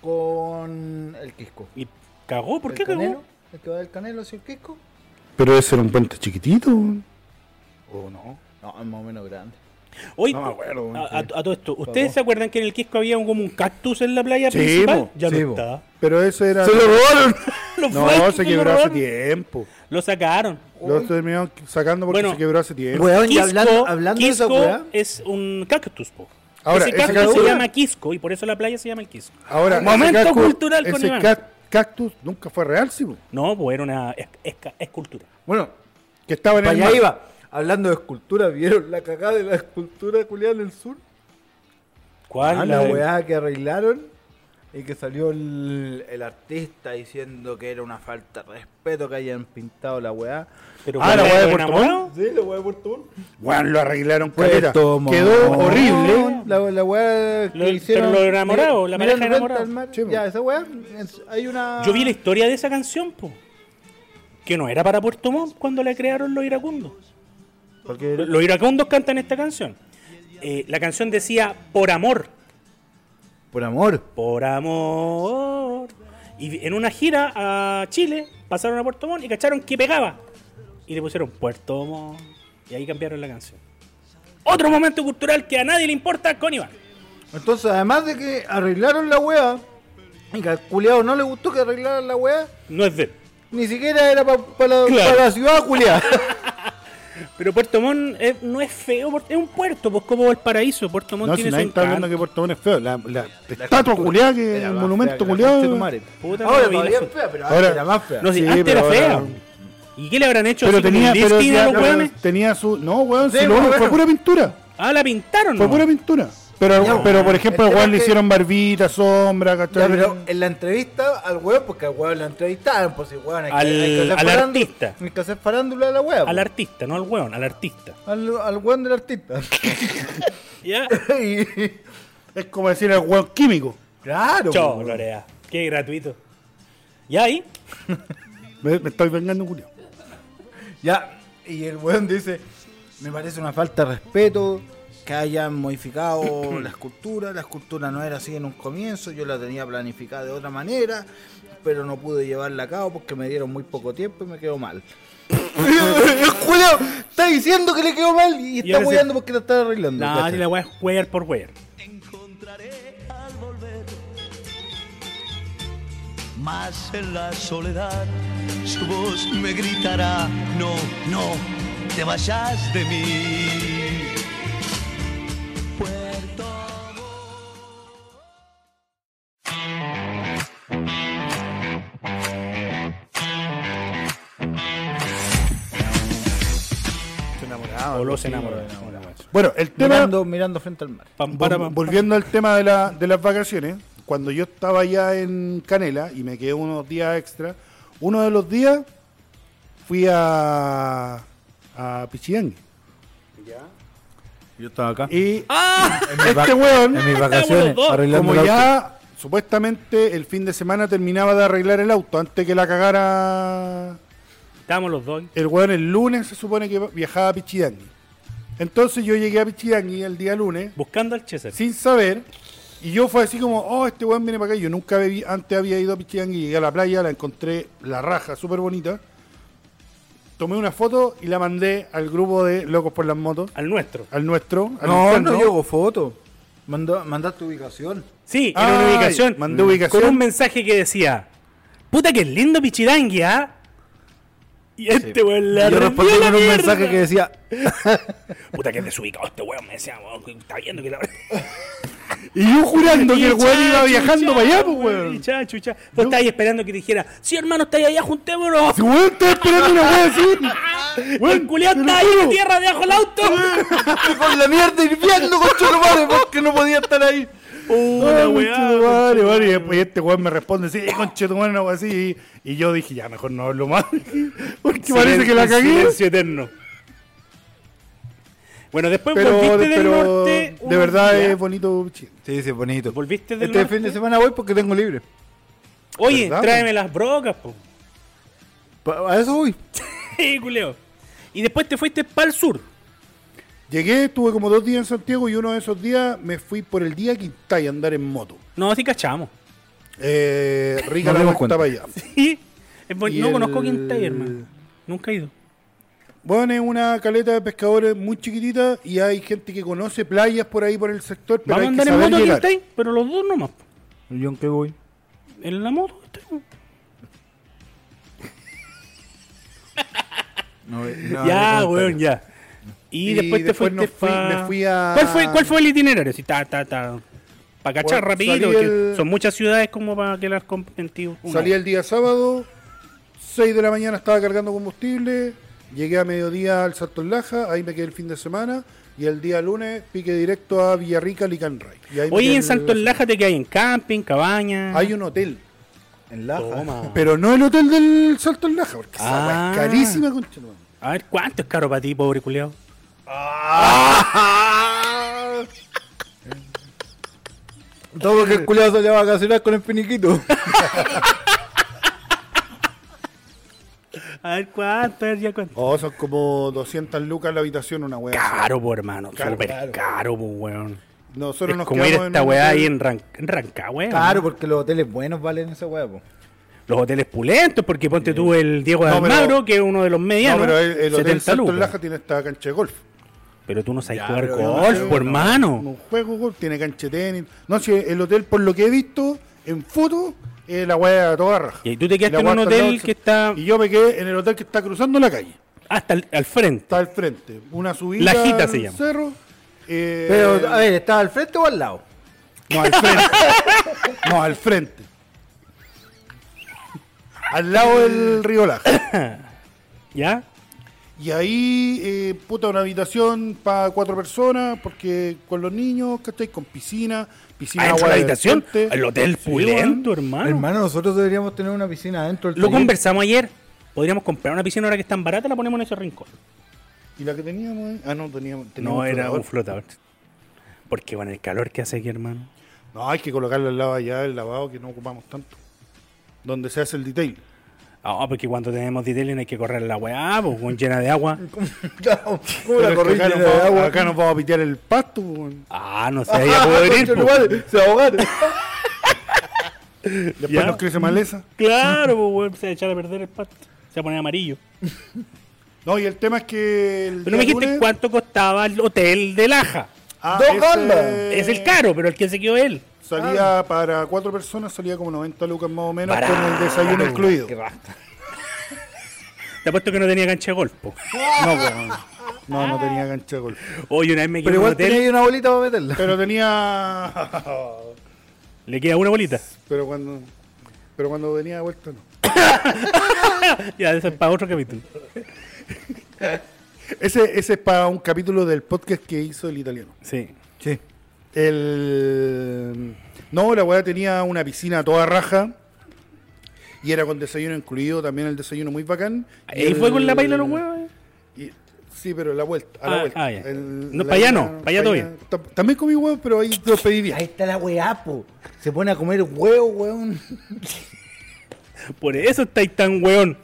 con el Quisco. Y cagó, ¿por el qué Canelo, cagó? El que va del Canelo hacia el Quisco. Pero ese era un puente chiquitito. ¿O no? No, es más o menos grande. Hoy, No me acuerdo, a, a- a todo esto, ¿ustedes se acuerdan que en el Quisco había un- como un cactus en la playa Sí, principal? Ya Sí, no está. Pero eso era. ¡Se lo robaron! Lo No, fue, se quebró hace tiempo. Lo sacaron. Lo terminaron sacando porque Bueno, se quebró hace tiempo. Weón, y Quisco, hablando, hablando de esa Quisco weá. es un cactus, po. Ahora, ese ese cactus se cactus- llama Quisco y por eso la playa se llama el Quisco. Ahora, Momento ese cactus- cultural con Ese Iván. Ca- cactus nunca fue real, sí. No, pues era una es- es- escultura. Bueno, Que estaba en para el allá iba. Hablando de escultura, ¿vieron la cagada de la escultura culiada en el sur? ¿Cuál? Ah, La la weá que arreglaron y que salió el, el artista diciendo que era una falta de respeto que hayan pintado la weá. Pero Ah, ¿cuál la weá de Puerto enamorados? Sí, la weá de Puerto Montt. Bueno, lo arreglaron caleta. Puerto Montt. Quedó horrible. La, la weá que Lo- hicieron. pero lo enamorado, la pareja enamorada. Sí, ya, esa weá. es- hay una. Yo vi la historia de esa canción, po. Que no era para Puerto Montt cuando la crearon los iracundos. Porque Los iracundos cantan esta canción. Eh, la canción decía por amor. Por amor. Por amor. Y en una gira a Chile pasaron a Puerto Montt y cacharon que pegaba. Y le pusieron Puerto Montt. Y ahí cambiaron la canción. Otro momento cultural que a nadie le importa con Iván. Entonces, además de que arreglaron la weá, y que al culiado no le gustó que arreglaran la weá, No es de ni siquiera era para la, Claro. pa la ciudad culiada. Pero Puerto Montt eh, no es feo, por- es un puerto, pues como el paraíso. Puerto Montt No, si tiene nadie su está hablando que Puerto Montt es feo. La, la estatua culiada, que el monumento la culiado. Puta, Ahora no, todavía la- es fea, pero Ahora- era más fea. No, si Sí, antes era fea. ahora- ¿Y qué le habrán hecho? Pero así como tenía, un pero, ya, los tenía su. No, weón, Sí, si lo pues, fue pura pintura. Ah, la pintaron, Fue ¿no? pura pintura. Pero, pero por ejemplo, al weón le que- hicieron barbita, sombra, Ya, pero en la entrevista al weón, porque al weón lo entrevistaron, pues si weón hay que, Al- hay que hacer al farándula- artista. Hay que hacer farándula de la. Al pues. artista, no al hueón, al artista. Al, al weón del artista. ¿Ya? Y- Es como decir el weón químico. claro. Chao, pues, Lorea. Qué gratuito. ¿Ya ahí? Me, me estoy vengando, Julio. Ya, y el weón dice, me parece una falta de respeto que hayan modificado la escultura, la escultura no era así en un comienzo, yo la tenía planificada de otra manera, pero no pude llevarla a cabo porque me dieron muy poco tiempo y me quedó mal. el culiao está diciendo que le quedó mal y Y está hueando porque la está arreglando. No, si la weá es wear por wear. encontraré al volver. Más en la soledad, su voz me gritará, no, no, te vayas de mí. O los enamorados. Bueno, el tema. mirando, mirando frente al mar. Pam, Vol- para, pam, pam. volviendo al tema de, la, de las vacaciones, cuando yo estaba ya en Canela y me quedé unos días extra, uno de los días fui a, a Pichidangui. Yo estaba acá. Y ¡Ah! este weón, En mis vacaciones, como el auto. ya supuestamente el fin de semana terminaba de arreglar el auto antes que la cagara Estábamos los dos. el weón el lunes se supone que viajaba a Pichidangui. Entonces yo llegué a Pichidangui el día lunes Buscando al Chester. sin saber. Y yo fue así como, oh, este weón viene para acá. Yo nunca había- antes había ido a Pichidangui, llegué a la playa, la encontré la raja, súper bonita. Tomé una foto y la mandé al grupo de Locos por las Motos, Al nuestro. al nuestro. al No, interno. no llegó foto. Mandó, mandaste ubicación. Sí, era una ubicación. mandé ubicación. Con un mensaje que decía: Puta que es lindo Pichidangui, ¿ah? Y este weón le yo respondí con un mierda. mensaje que decía, Puta que es desubicado este weón. Me decía, weón, está viendo que la. Y yo jurando que el weón iba viajando para allá, pues, weón, weón. Chacho, chacho. Vos estabas ahí esperando que te dijera, sí, hermano, está ahí allá, juntémonos. Si weón estaba esperando una weá así. El culiao te lo está ahí en tierra debajo del auto. con la mierda hirviendo con madre porque no podía estar ahí. Una weá, Y después este weón me responde, sí, conchetumare, una weá así. Y yo dije, ya, mejor no hablo más. Porque parece que la cagué. Silencio eterno. Bueno, después Pero, volviste del pero norte. de verdad días. es bonito Chile. Sí, sí, bonito. Volviste del Este norte. fin de semana voy porque tengo libre. Oye, ¿Verdad, tráeme las brocas, po. Pa- A eso voy. Sí, culeo. Y después te fuiste para el sur. Llegué, estuve como dos días en Santiago y uno de esos días me fui por el día Quintay a andar en moto. No, así cachamos. Eh, rica Nos la para allá. Sí. No el- conozco Quintay, hermano. Nunca he ido. Bueno, es una caleta de pescadores muy chiquitita y hay gente que conoce playas por ahí por el sector, pero Vamos a andar en moto a llegar. Quintay, pero los dos nomás. po. ¿Y yo en qué voy? En la moto. ¿viste? No, no, ya, no, weón, ya. Y, Y después te fuiste fui- pa- me fui a- ¿Cuál fue, ¿Cuál fue el itinerario? Si ta, ta, ta. Para cachar Bueno, rapidito, el- son muchas ciudades como para que las. Una Salí el día sábado, 6 de la mañana estaba cargando combustible, llegué a mediodía al Salto en Laja, ahí me quedé el fin de semana y el día lunes piqué directo a Villarrica, Licanray. Y ahí me Oye, quedé en Salto en Laja te que hay en camping, cabaña. Hay un hotel, En Laja. Toma. pero no el hotel del Salto en Laja, porque esa weá Ah. es carísima, conchetumare. A ver, ¿cuánto es caro para ti, pobre culiao? Todo porque el culiado salió a vacacionar con el piniquito. A ver, ¿cuánto? A ver, ya cuánto. Oh, son como 200 lucas la habitación, una weá. Caro, po, hermano. Caro, Súper caro. caro, po, weón. Nosotros Es nos como ir a esta weá ahí en, Ran en Rancagua, Claro, porque los hoteles buenos valen esa hueá, po. Los hoteles pulentos, porque ponte tú el Diego de No, pero- Almagro, que es uno de los No, medianos. pero el, el hotel 70 Salto en lucas. Laja tiene esta cancha de golf. Pero tú no sabes Ya, jugar golf, no, hermano. Un juego golf, tiene cancha de tenis. No, si el hotel, por lo que he visto en fotos, es la weá toda raja. Y tú te quedaste en un hotel que está Y yo me quedé en el hotel que está cruzando la calle. hasta el- al frente. Está al frente. Una subida Lajita al se llama. cerro. eh, Pero, a ver, ¿estaba al frente o al lado? No, al frente. no, al frente. Al lado del río Laja. ¿Ya? Y ahí, eh, puta, una habitación para cuatro personas, porque con los niños, ¿cachai? Con piscina, piscina ¿Adentro de agua la de habitación? El hotel Sí, pulento, hermano. Hermano, nosotros deberíamos tener una piscina adentro del Lo taller. conversamos ayer. Podríamos comprar una piscina ahora que es tan barata, la ponemos en ese rincón. ¿Y la que teníamos ahí? Ah, no, teníamos. No, era un flotador. Porque con el calor que hace aquí, hermano. No, hay que colocarle al lado allá el lavado que no ocupamos tanto. Donde se hace el detail. Ah, porque cuando tenemos detailing hay que correr la weá, pues, con llena de agua. ¿Cómo la nos de vamos, agua? acá nos vamos a pitear el pasto. weón. Ah, no sé, ya puedo ir. Concha tu pues. madre, Se ahogaron. Después Ya. nos crece maleza. Claro, pues, weón, se va a echar a perder el pasto. Se va a poner amarillo. No, y el tema es que. El Pero no me dijiste lunes- cuánto costaba el hotel de Laja. Ah, Dos ese-. Es el caro, pero el que se quedó él. Salía para cuatro personas, salía como 90 lucas más o menos con el desayuno incluido. Qué. Te apuesto que no tenía cancha de golf, po. No, pues, no, no tenía cancha de golf. Oye, una vez me quedé Pero igual hotel, tenía ahí una bolita para meterla. Pero tenía. le queda una bolita. pero cuando. Pero cuando venía de vuelta no. Ya, eso es para otro capítulo. Ese, ese es para un capítulo del podcast que hizo el italiano. Sí. Sí. El. No, la weá tenía una piscina toda raja. Y era con desayuno incluido, también el desayuno muy bacán. Y Ahí el- fue con la paila los huevos. eh. y- sí, pero la vuelta, a la Ah, vuelta. ah, ya. El- No, la pa' allá no, ida- pa' allá ta- También comí huevos, pero ahí te lo pedí bien. Ahí está la weá, po. Se pone a comer huevo, weón. Por eso estáis tan weón.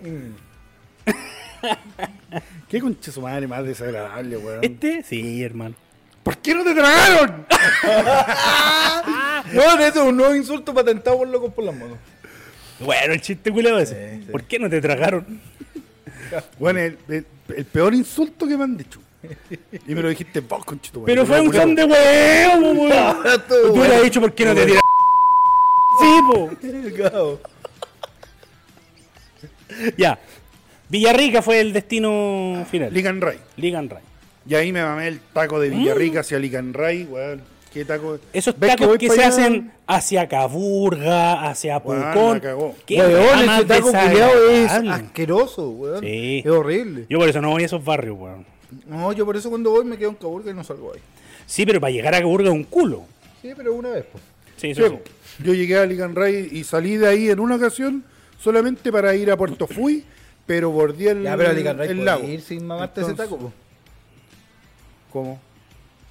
¿Qué concha su madre más desagradable, weón? Este, sí, hermano. ¿Por qué no te tragaron? No, eso es un nuevo insulto patentado por locos por las motos. Bueno, el chiste culero ese. Sí, sí. ¿Por qué no te tragaron? bueno, el, el- el peor insulto que me han dicho. Y me lo dijiste vos, conchito. Pero fue un son de huevo, weón. Tú le has dicho por qué no te tiras. Sí, po. Ya. Villarrica fue el destino final. Ligan Ray. Ligan Ray. Y ahí me mamé el taco de Villarrica hacia Ligan Ray, weón. ¿Qué taco? Esos ¿Ves tacos que, se hacen hacia Caburga, hacia Pucón. la cagó. Qué Weón, ese taco culiao es asqueroso, weón. Sí. Es horrible. Yo por eso no voy a esos barrios, weón. No, yo por eso cuando voy me quedo en Caburga y no salgo ahí. Sí, pero para llegar a Caburga es un culo. Sí, pero una vez, pues. Sí, eso sí. Yo llegué a Licanray y salí de ahí en una ocasión solamente para ir a Puerto Fui, pero bordeé el, Ya, pero Licanray el podés lago. ir sin mamarte ese taco, pues. ¿Cómo?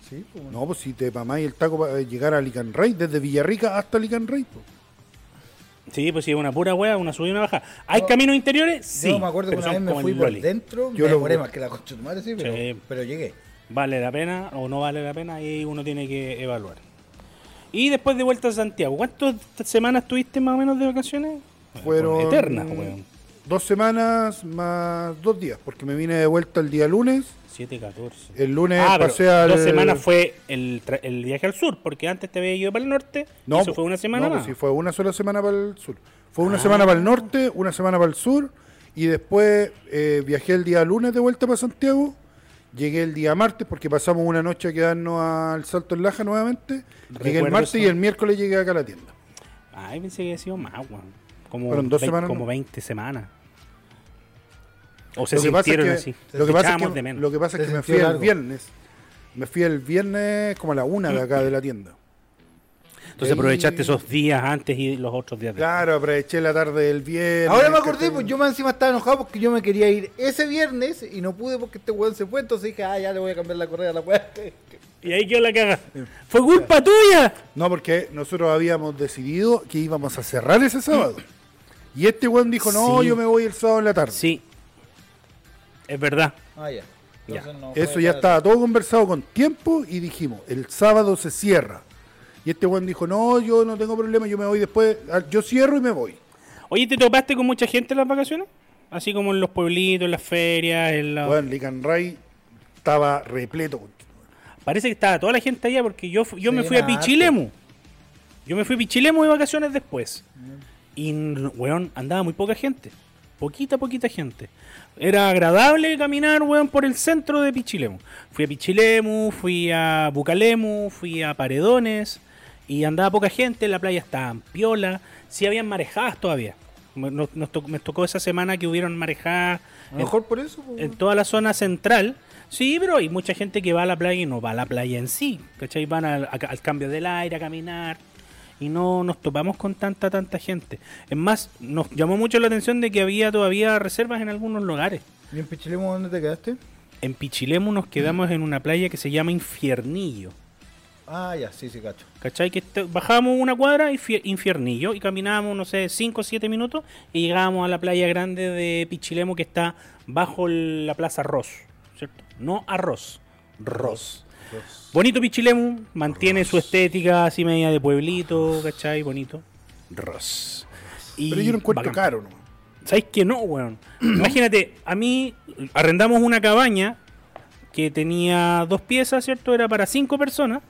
Sí, pues. No, pues si te mamáis el taco para llegar a Licanray, desde Villarrica hasta Licanray. pues. Sí, pues sí, es una pura weá, una subida y una bajada. ¿Hay No, caminos interiores? Sí. yo me acuerdo que una vez me fui por Loli. dentro, Yo me lo- demoré más que la concha de tu madre, sí, pero, Sí. pero llegué. ¿Vale la pena o no vale la pena? Ahí uno tiene que evaluar. Y después de vuelta a Santiago, ¿cuántas semanas tuviste más o menos de vacaciones? Fueron eternas, weón. dos semanas más dos días, porque me vine de vuelta el día lunes. 7, 14. El lunes Ah, pasé al... dos semanas fue el, tra- el viaje al sur, porque antes te había ido para el norte. No, eso fue una semana no, más. sí, fue una sola semana para el sur. Fue una Ah. semana para el norte, una semana para el sur, y después eh, viajé el día lunes de vuelta para Santiago. Llegué el día martes porque pasamos una noche a quedarnos al Salto en Laja nuevamente. Llegué el Recuerdo martes eso. y el miércoles llegué acá a la tienda. Ay, pensé que había sido más, weón. Como, Fueron dos semanas, como ¿no? 20 semanas. O se Lo que pasa es que, así. lo que pasa es que, de menos. lo que, pasa es Se que me fui el viernes. Me fui el viernes como a la una de acá de la tienda. Entonces aprovechaste esos días antes y los otros días después. Claro, aproveché la tarde del viernes. Ahora me acordé, pues yo más encima estaba enojado porque yo me quería ir ese viernes y no pude porque este weón se fue, entonces dije, ah, ya le voy a cambiar la correa a la weá. Y ahí quedó la caga. ¡Fue culpa tuya! No, porque nosotros habíamos decidido que íbamos a cerrar ese sábado. Y este weón dijo, no, Sí. yo me voy el sábado en la tarde. Sí. Es verdad. Ah, ya. No Eso ya estaba todo conversado con tiempo y dijimos, el sábado se cierra. Y este weón dijo, no, yo no tengo problema, yo me voy después, yo cierro y me voy. Oye, ¿te topaste con mucha gente en las vacaciones? Así como en los pueblitos, en las ferias, en la... Bueno, Licanray estaba repleto. Parece que estaba toda la gente allá porque yo, yo Sí, me fui a Pichilemu. Yo me fui a Pichilemu de vacaciones después. Y, n- weón, andaba muy poca gente. Poquita, poquita gente. Era agradable caminar, weón, por el centro de Pichilemu. Fui a Pichilemu, fui a Bucalemu, fui a Paredones. Y andaba poca gente, la playa estaba piola. Sí habían marejadas todavía. Nos, nos tocó, me tocó esa semana que hubieron marejadas lo mejor por eso. pues, en toda la zona central. Sí, pero hay mucha gente que va a la playa y no va a la playa en sí. ¿Cachai? Van al cambio del aire, a caminar. Y no nos topamos con tanta, tanta gente. Es más, nos llamó mucho la atención de que había todavía reservas en algunos lugares. ¿Y en Pichilemu dónde te quedaste? En Pichilemu nos quedamos en una playa que se llama Infiernillo. Ah, ya, sí, sí, cacho. ¿Cachai? Que este- bajábamos una cuadra, Infie- Infiernillo, y caminábamos, no sé, 5 o 7 minutos, y llegábamos a la playa grande de Pichilemu que está bajo la Plaza Ross, ¿cierto? No Arroz, Ross. Bonito Pichilemu, mantiene su estética así media de pueblito, ¿cachai? Bonito. Ross. Y Pero yo lo encuentro bacán. caro, ¿no? ¿Sabes que no, weón? Imagínate, a mí arrendamos una cabaña que tenía dos piezas, ¿cierto? Era para cinco personas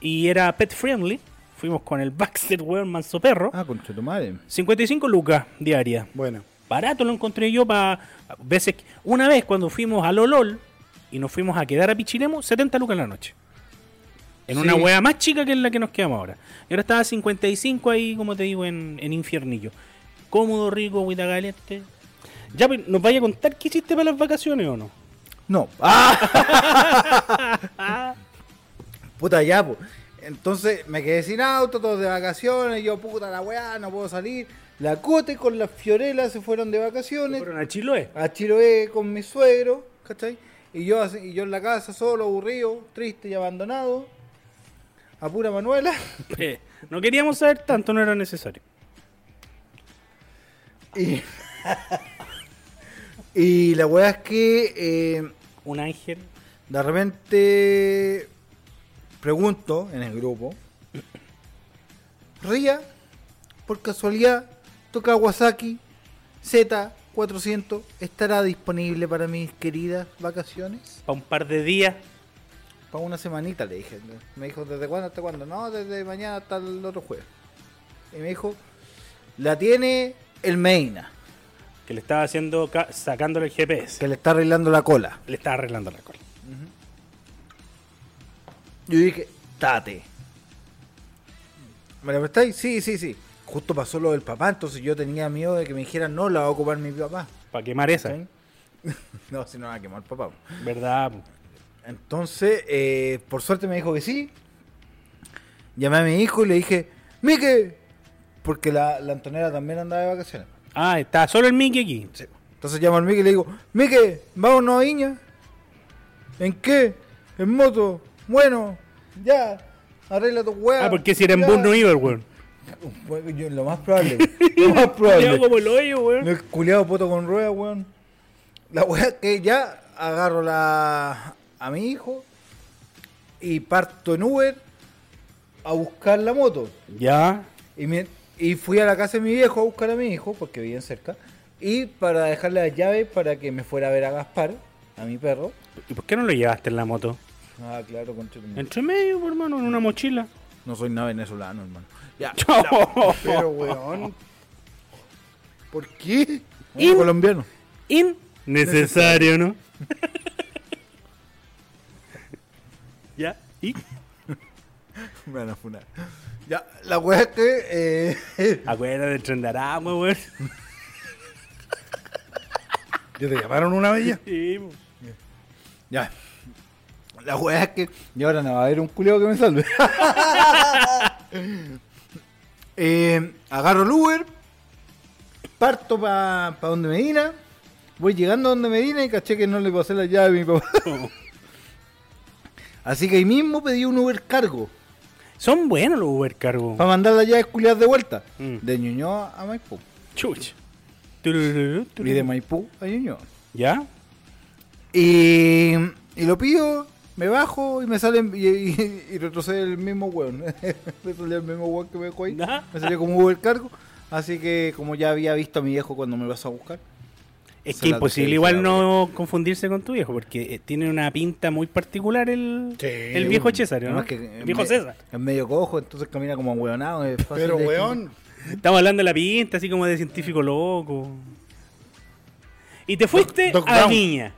y era pet friendly. Fuimos con el Baxter, weón, manso perro. Ah, concha tu madre. 55 lucas diarias. Bueno, Barato lo encontré yo para veces. Una vez cuando fuimos a Lolol y nos fuimos a quedar a Pichilemu, 70 lucas en la noche. En una hueá más chica que en la que nos quedamos ahora. Y ahora estaba 55 ahí, como te digo, en, en Infiernillo. Cómodo, rico, agüita caliente. Ya, pues, ¿nos vaya a contar qué hiciste para las vacaciones o no? No. ¡Ah! puta, ya, pues. Entonces me quedé sin auto, todos de vacaciones. Yo, puta, la weá, no puedo salir. La Cote con las Fiorelas se fueron de vacaciones. Fueron a Chiloé. A Chiloé con mi suegro, ¿cachai? Y yo, así- y yo en la casa solo, aburrido, triste y abandonado. A pura Manuela. Eh, no queríamos saber tanto, no era necesario. Y, y la weá es que eh, Un ángel. de repente pregunto en el grupo, Ría, por casualidad, tu Kawasaki Z400 estará disponible para mis queridas vacaciones? Para un par de días. Para una semanita le dije. Me dijo, ¿desde cuándo hasta cuándo? No, desde mañana hasta el otro jueves. Y me dijo, la tiene el Meina, Que le estaba haciendo, sacándole el GPS. que le está arreglando la cola. Le estaba arreglando la cola. Yo dije, tate. ¿Me la prestáis? Sí, sí, sí. Justo pasó lo del papá, entonces yo tenía miedo de que me dijeran, no, la va a ocupar mi papá. Para quemar esa. ¿Sí? no, si no va a quemar papá. ¿Verdad? Entonces, eh, por suerte me dijo que sí. Llamé a mi hijo y le dije, Mike, porque la, la Antonella también andaba de vacaciones. Ah, está solo el Mickey aquí. Entonces llamo al Mike y le digo, Mike, vámonos a Viña. ¿En qué? En moto. Bueno, ya. Arregla tu weá. Ah, porque si era en ya". bus no iba el weón. Yo- lo más probable. lo más Culeado probable. como el hoyo, weón. El culiado poto con rueda, weón. La weá que ya agarro la a mi hijo y parto en Uber a buscar la moto. Ya. Y, me- y fui a la casa de mi viejo a buscar a mi hijo, porque vivían cerca. Y para dejarle las llaves para que me fuera a ver a Gaspar, a mi perro. ¿Y por qué no lo llevaste en la moto? Ah, claro, madre. Entre medio, hermano, en una mochila. No soy nada venezolano, hermano. Ya, Pero, weón. ¿Por qué? un colombiano. Innecesario, ¿no? ya. ¿Y? Me van a funar. Ya, la weá es que. Eh, Acuérdate de tren de weón. ¿Ya te llamaron una vez ya? Sí, po. Ya. La weá es que. Y ahora no va a haber un culeo que me salve. Eh, agarro el Uber. Parto para pa donde Medina. Voy llegando a donde Medina y caché que no le pasé la llave a mi papá. Así que ahí mismo pedí un Uber cargo. Son buenos los Uber Cargo. Para mandar las llaves culiadas de vuelta. Mm. De Ñuñoa a Maipú. Chuch. Turururu, Y de Maipú a Ñuñoa. ¿Ya? Y, y lo pido, me bajo y me sale y, y- y retrocede el mismo weón. me salió el mismo weón que me dejó ahí. Me salió como Uber cargo. Así que como ya había visto a mi viejo cuando me vas a buscar. Es que imposible igual no confundirse con tu viejo, porque eh, tiene una pinta muy particular el, Sí, el viejo César, ¿no? Que el viejo me- César. Es medio cojo, entonces camina como hueonado. es fácil Pero, de- weón. Estamos hablando de la pinta, así como de científico loco. Y te fuiste Doc a Brown. Viña.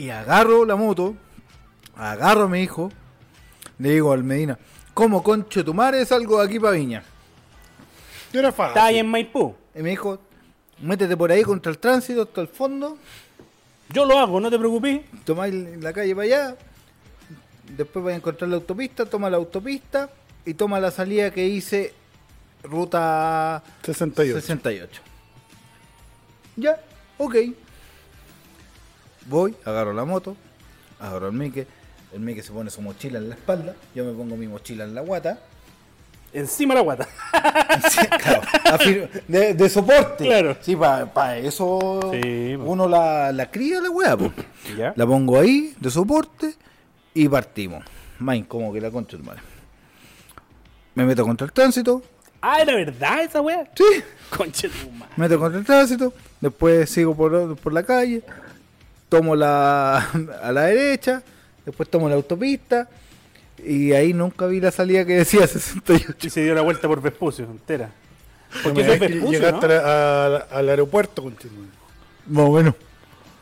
Y agarro la moto, agarro a mi hijo, le digo al Medina, ¿cómo concho tu madre salgo de aquí para Viña? Era fácil. Está ahí en Maipú. Y me dijo, métete por ahí contra el tránsito hasta el fondo, Yo lo hago, no te preocupes. tomáis la calle para allá, después vais a encontrar la autopista, toma la autopista y toma la salida que hice ruta 68. 68. Ya, ok. Voy, agarro la moto, agarro el Mike, el Mike se pone su mochila en la espalda, yo me pongo mi mochila en la guata. Encima la guata. Sí, claro, de, de soporte. Claro. Sí, para eso Sí, uno la, la cría la weá. ¿Ya? La pongo ahí, de soporte, y partimos. Más incómodo que la concha de tu madre. Me meto contra el tránsito. Ah, ¿era verdad esa wea? Sí. Madre. Me meto contra el tránsito. Después sigo por, por la calle. Tomo la a la derecha. Después tomo la autopista. Y ahí nunca vi la salida que decía 68. Y se dio la vuelta por Vespucio, entera. Porque eso es Vespucio, llegaste ¿no? a la- a- al aeropuerto, continuo. Más o menos.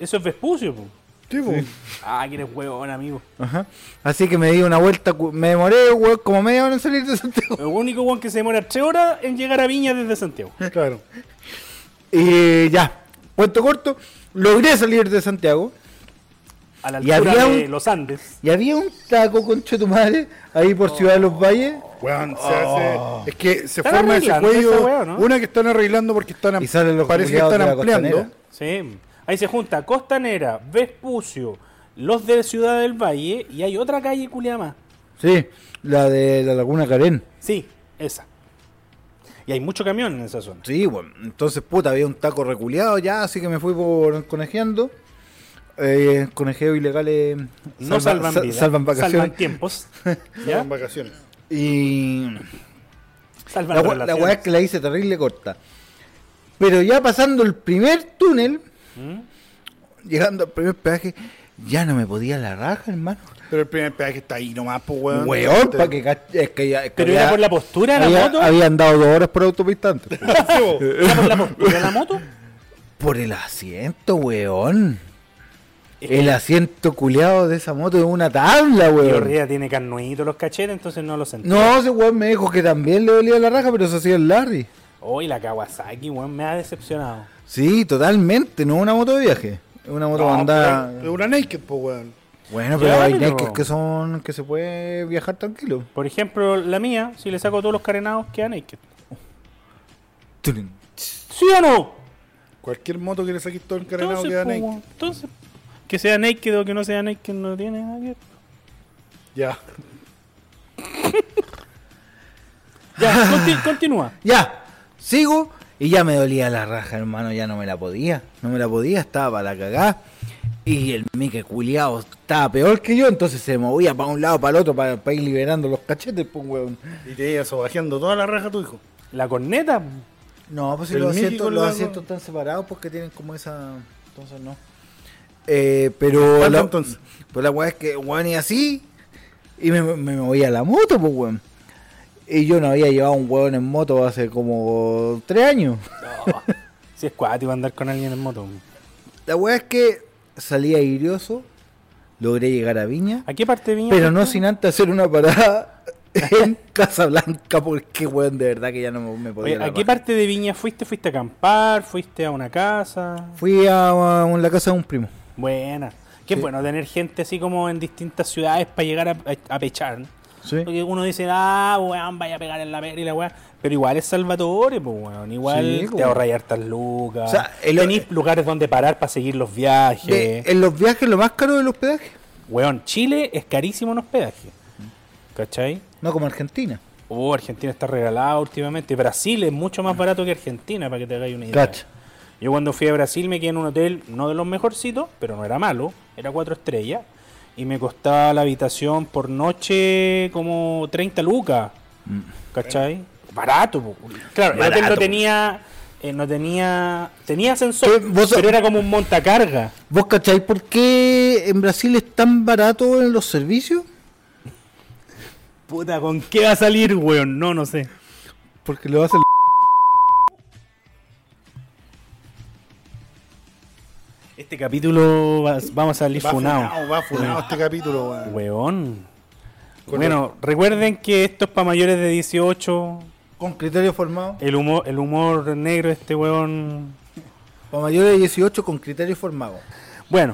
Eso es Vespucio, po. Sí, po. Ah, que eres huevón, amigo. Ajá. Así que me di una vuelta. Me demoré, weón, como media hora en salir de Santiago. El único weón que se demora tres horas en llegar a Viña desde Santiago. Claro. Y ya. Cuento corto. Logré salir de Santiago. A la Y altura había de un- los Andes. Y había un taco, concha de tu madre, ahí por Ciudad de los Valles. Weón, se hace. Es que se forma ese cuello. weá, ¿no? Una que están arreglando porque están. am- Y salen los parece que están ampliando. Sí. Ahí se junta Costanera, Vespucio, los de Ciudad del Valle y hay otra calle culia más. Sí, la de la Laguna Carén. Sí, esa. Y hay mucho camión en esa zona. Sí, bueno, entonces puta, había un taco reculeado ya, así que me fui por conejeando. Eh, conejeo ilegales No salvan sa- vidas, salvan vacaciones. salvan tiempos. ¿Ya? En vacaciones. Y Salvan la, la weá es que la hice terrible corta. Pero ya pasando el primer túnel, ¿Mm? llegando al primer peaje, ya no me podía la raja, hermano. Pero el primer peaje está ahí nomás, pues, weón. Weón, para que es que ya, es que Pero había- era por la postura de la había- moto. Habían dado dos horas por autopista antes. ¿Era por la postura de la moto? por el asiento, weón. El asiento culeado de esa moto es una tabla, Y weón. arriba tiene carnuitos los cachetes, entonces no lo sentí. No, ese weón me dijo que también le dolía la raja, pero eso hacía el Larry. Hoy la Kawasaki, weón, me ha decepcionado. Sí, totalmente, no es una moto de viaje. Es una moto No, para andar. pero Es una naked, pues, weón. Bueno, pero hay naked que son que se puede viajar tranquilo. Por ejemplo, la mía, si le saco todos los carenados, queda naked. ¿Sí o no? Cualquier moto que le saquís todo el carenado Entonces, queda po, naked. entonces, que sea naked o que no sea naked no tiene nada que. Ya. Ya, conti- continúa. Ya, sigo y ya me dolía la raja, hermano, ya no me la podía. No me la podía, estaba para la cagada. Y el Mike culiao estaba peor que yo, entonces se movía para un lado, para el otro, para, para ir liberando los cachetes, pues, weón. Y te ibas sobajeando toda la raja tu hijo. La corneta, No, pues si los asientos, los asientos están separados porque tienen como esa. Entonces no. Eh, pero ¿Cuánto la, entonces? pues la weá es que weón y así. Y me, me movía la moto, pues weón. Y yo no había llevado un weón en moto hace como tres años. si es cuático andar con alguien en moto. La weá es que salía irioso, logré llegar a Viña, ¿A qué parte de Viña? pero no sin antes hacer una parada en Casablanca, porque weón, de verdad que ya no me- podía. Oye, ¿A qué parte de Viña fuiste? ¿Fuiste a acampar? ¿Fuiste a una casa? Fui a, a la casa de un primo. Buena. Qué Sí. bueno tener gente así como en distintas ciudades para llegar a, a- a pechar. ¿no? Sí. Porque uno dice, ah, weón, vaya a pegar en la pera y la weá. Pero igual es Salvatore, pues weón. Igual Sí, te weón. ahorra hartas lucas. O sea, el- Tenís lugares donde parar para seguir los viajes. De- en los viajes, lo más caro del hospedaje. Weón, Chile es carísimo en hospedaje. ¿Cachai? No como Argentina. Oh, Argentina está regalada últimamente. Brasil es mucho más barato que Argentina, para que te hagáis una idea. Cacha. Yo cuando fui a Brasil me quedé en un hotel, no de los mejorcitos, pero no era malo, era cuatro estrellas. Y me costaba la habitación por noche como 30 lucas. ¿Cachai? Barato, po. Claro, el hotel Barato, no tenía, eh, no tenía, tenía ascensor, pero era como un montacarga. ¿Vos cacháis por qué en Brasil es tan barato en los servicios? Puta, ¿con qué va a salir, weón? No, no sé. Porque lo hacen. Este capítulo va- vamos a salir Va funado. funado, va funado este capítulo, weón. Weón. Con Bueno, recuerden que esto es para mayores de 18. Con criterio formado. El humor, el humor negro de este weón. Para mayores de 18 con criterio formado. Bueno,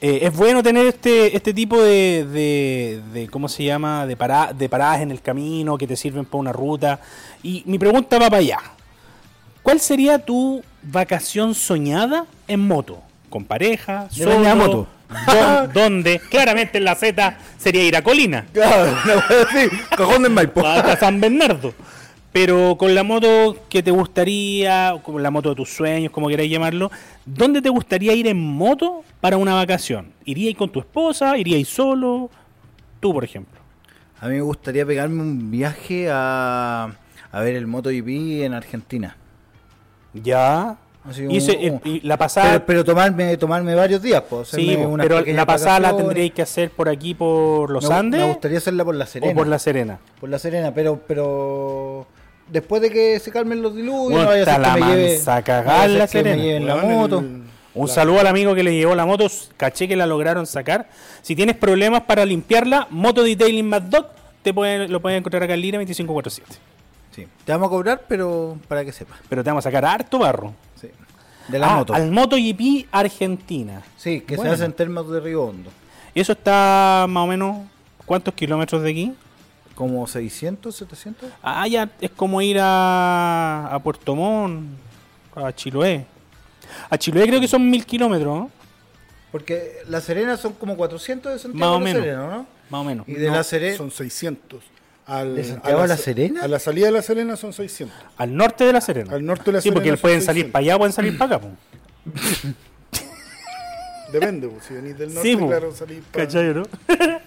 eh, es bueno tener este, este tipo de, de, de- ¿cómo se llama? De, para- de paradas en el camino que te sirven para una ruta. Y mi pregunta va para allá. ¿Cuál sería tu vacación soñada en moto? ¿Con pareja? De la solo? moto. ¿Dó- ¿Dónde? Claramente en la Z sería ir a Colina. Claro, wea así. Cajón del Maipo. hasta San Bernardo. Pero con la moto que te gustaría, con la moto de tus sueños, como queráis llamarlo, ¿dónde te gustaría ir en moto para una vacación? ¿Iríais con tu esposa? ¿Iríais solo? Tú, por ejemplo. A mí me gustaría pegarme un viaje a, a ver el MotoGP en Argentina. Ya. Así Y, como- ese- y- y la pasada. Pero, pero tomarme, tomarme varios días, pues. sí, unas pero la pasada la tendríais que hacer por aquí, por los Me Andes Me gustaría hacerla por La Serena. o por La Serena. Por La Serena, pero, pero después de que se calmen los diluvios, Bueno, no vaya a ser que la me lleve, cagada no La que me Serena. la el- moto. Un saludo al amigo que le llevó la moto. Caché que la lograron sacar. Si tienes problemas para limpiarla, Moto Detailing Mad Dog, te pueden, lo pueden encontrar acá en Lira 2547. Sí. Te vamos a cobrar, pero para que sepas. Pero te vamos a sacar harto barro. De la Ah, moto. Al MotoGP Argentina. Sí, que Bueno. se hace en termas de Río Hondo. ¿Y eso está más o menos cuántos kilómetros de aquí? Como 600, 700. Ah, ya es como ir a, a Puerto Montt, a Chiloé. A Chiloé creo que son mil kilómetros, ¿no? Porque La Serena son como 400 de Santiago Más o menos. Serena, ¿no? Más o menos. Y de No, La Serena. Son 600. Al, ¿De Santiago a La sa- Serena? A la salida de La Serena son 600. Al norte de la Serena. Al norte de La Sí, porque Serena son pueden salir 600. para allá, pueden salir para acá. po. Depende, pues, si venís del norte, Sí, claro, salís para... ¿Cachai, no?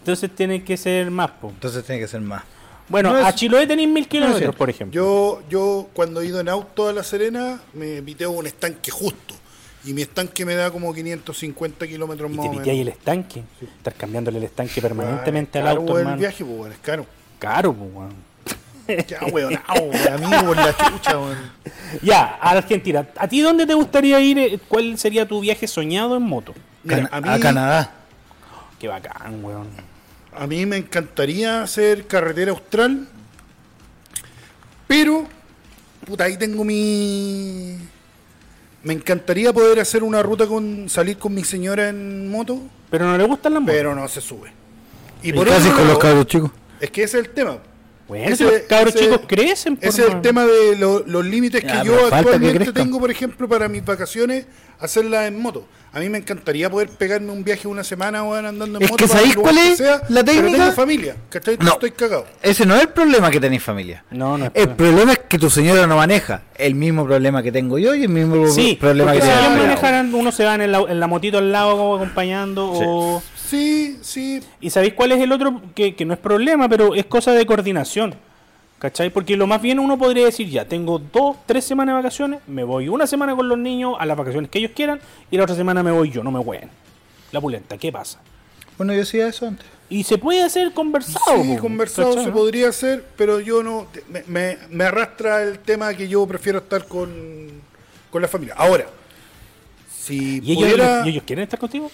Entonces tienen que ser más, po. Entonces tiene que ser más. Bueno, No es- a Chiloé tenéis mil kilómetros, cierto. por ejemplo. Yo, yo cuando he ido en auto a La Serena, me piteo un estanque justo. Y mi estanque me da como 550 kilómetros y más te o menos. el estanque. Estar cambiándole el estanque permanentemente al Caro, auto, weón, hermano. el viaje, pues, weón, es caro. Caro, po, weón. Ya, weón, weón, amigo, por la chucha, weón. Ya, a Argentina. ¿A ti dónde te gustaría ir? Eh, ¿Cuál sería tu viaje soñado en moto? Mira, a mí- a Canadá. Qué bacán, weón. A mí me encantaría hacer carretera austral, pero, puta, ahí tengo mi... Me encantaría poder hacer una ruta con salir con mi señora en moto, Pero no le gustan las motos. pero no se sube. Y Y por casi otro con los cabros chicos. Es que ese es el tema. Bueno, ese- los cabros ese- chicos crecen, por Ese es el tema de lo- los límites que Ya, yo pero que actualmente tengo, por ejemplo, para mis vacaciones, hacerlas en moto. A mí me encantaría poder pegarme un viaje una semana weón, andando en Es moto. que ¿sabéis cuál que es sea, la Pero técnica? tengo familia, ¿cachai? No. Estoy cagado. Ese no es el problema que tenéis familia. No, no es El problema es que tu señora no maneja. El mismo problema que tengo yo y el mismo Sí, problema que si el manejaran, uno se va en, la, en la motito al lado como acompañando o... Sí, sí. ¿Y sabéis cuál es el otro? Que, que no es problema, pero es cosa de coordinación. ¿Cachai? Porque lo más bien uno podría decir, ya, tengo dos, tres semanas de vacaciones, me voy una semana con los niños a las vacaciones que ellos quieran y la otra semana me voy yo, no me hueen. La pulenta, ¿qué pasa? Bueno, yo hacía eso antes. Y se puede hacer conversado. Sí, po, conversado ¿cachai? se podría hacer, pero yo no. Me, me- me arrastra el tema que yo prefiero estar con, con la familia. Ahora, si ¿Y ellos, pudiera. y ellos quieren estar contigo?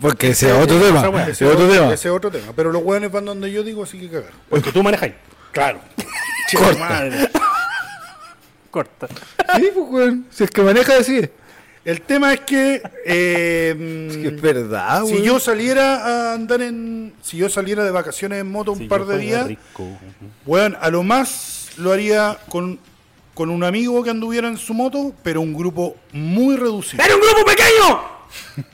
Porque ese es otro tema. esa weá. Ese es otro tema. ese es otro tema. Pero los hueones van donde yo digo, así que cagar. Porque tú manejáis. Claro. Corta. Corta. Sí, pues, weón. Si es que maneja, decir. El tema es que. eh, Es que es verdad, si weón. yo saliera a andar en. Si yo saliera de vacaciones en moto un par de días. rico. Bueno, a lo más lo haría con, con un amigo que anduviera en su moto, pero un grupo muy reducido. ¡Era un grupo pequeño!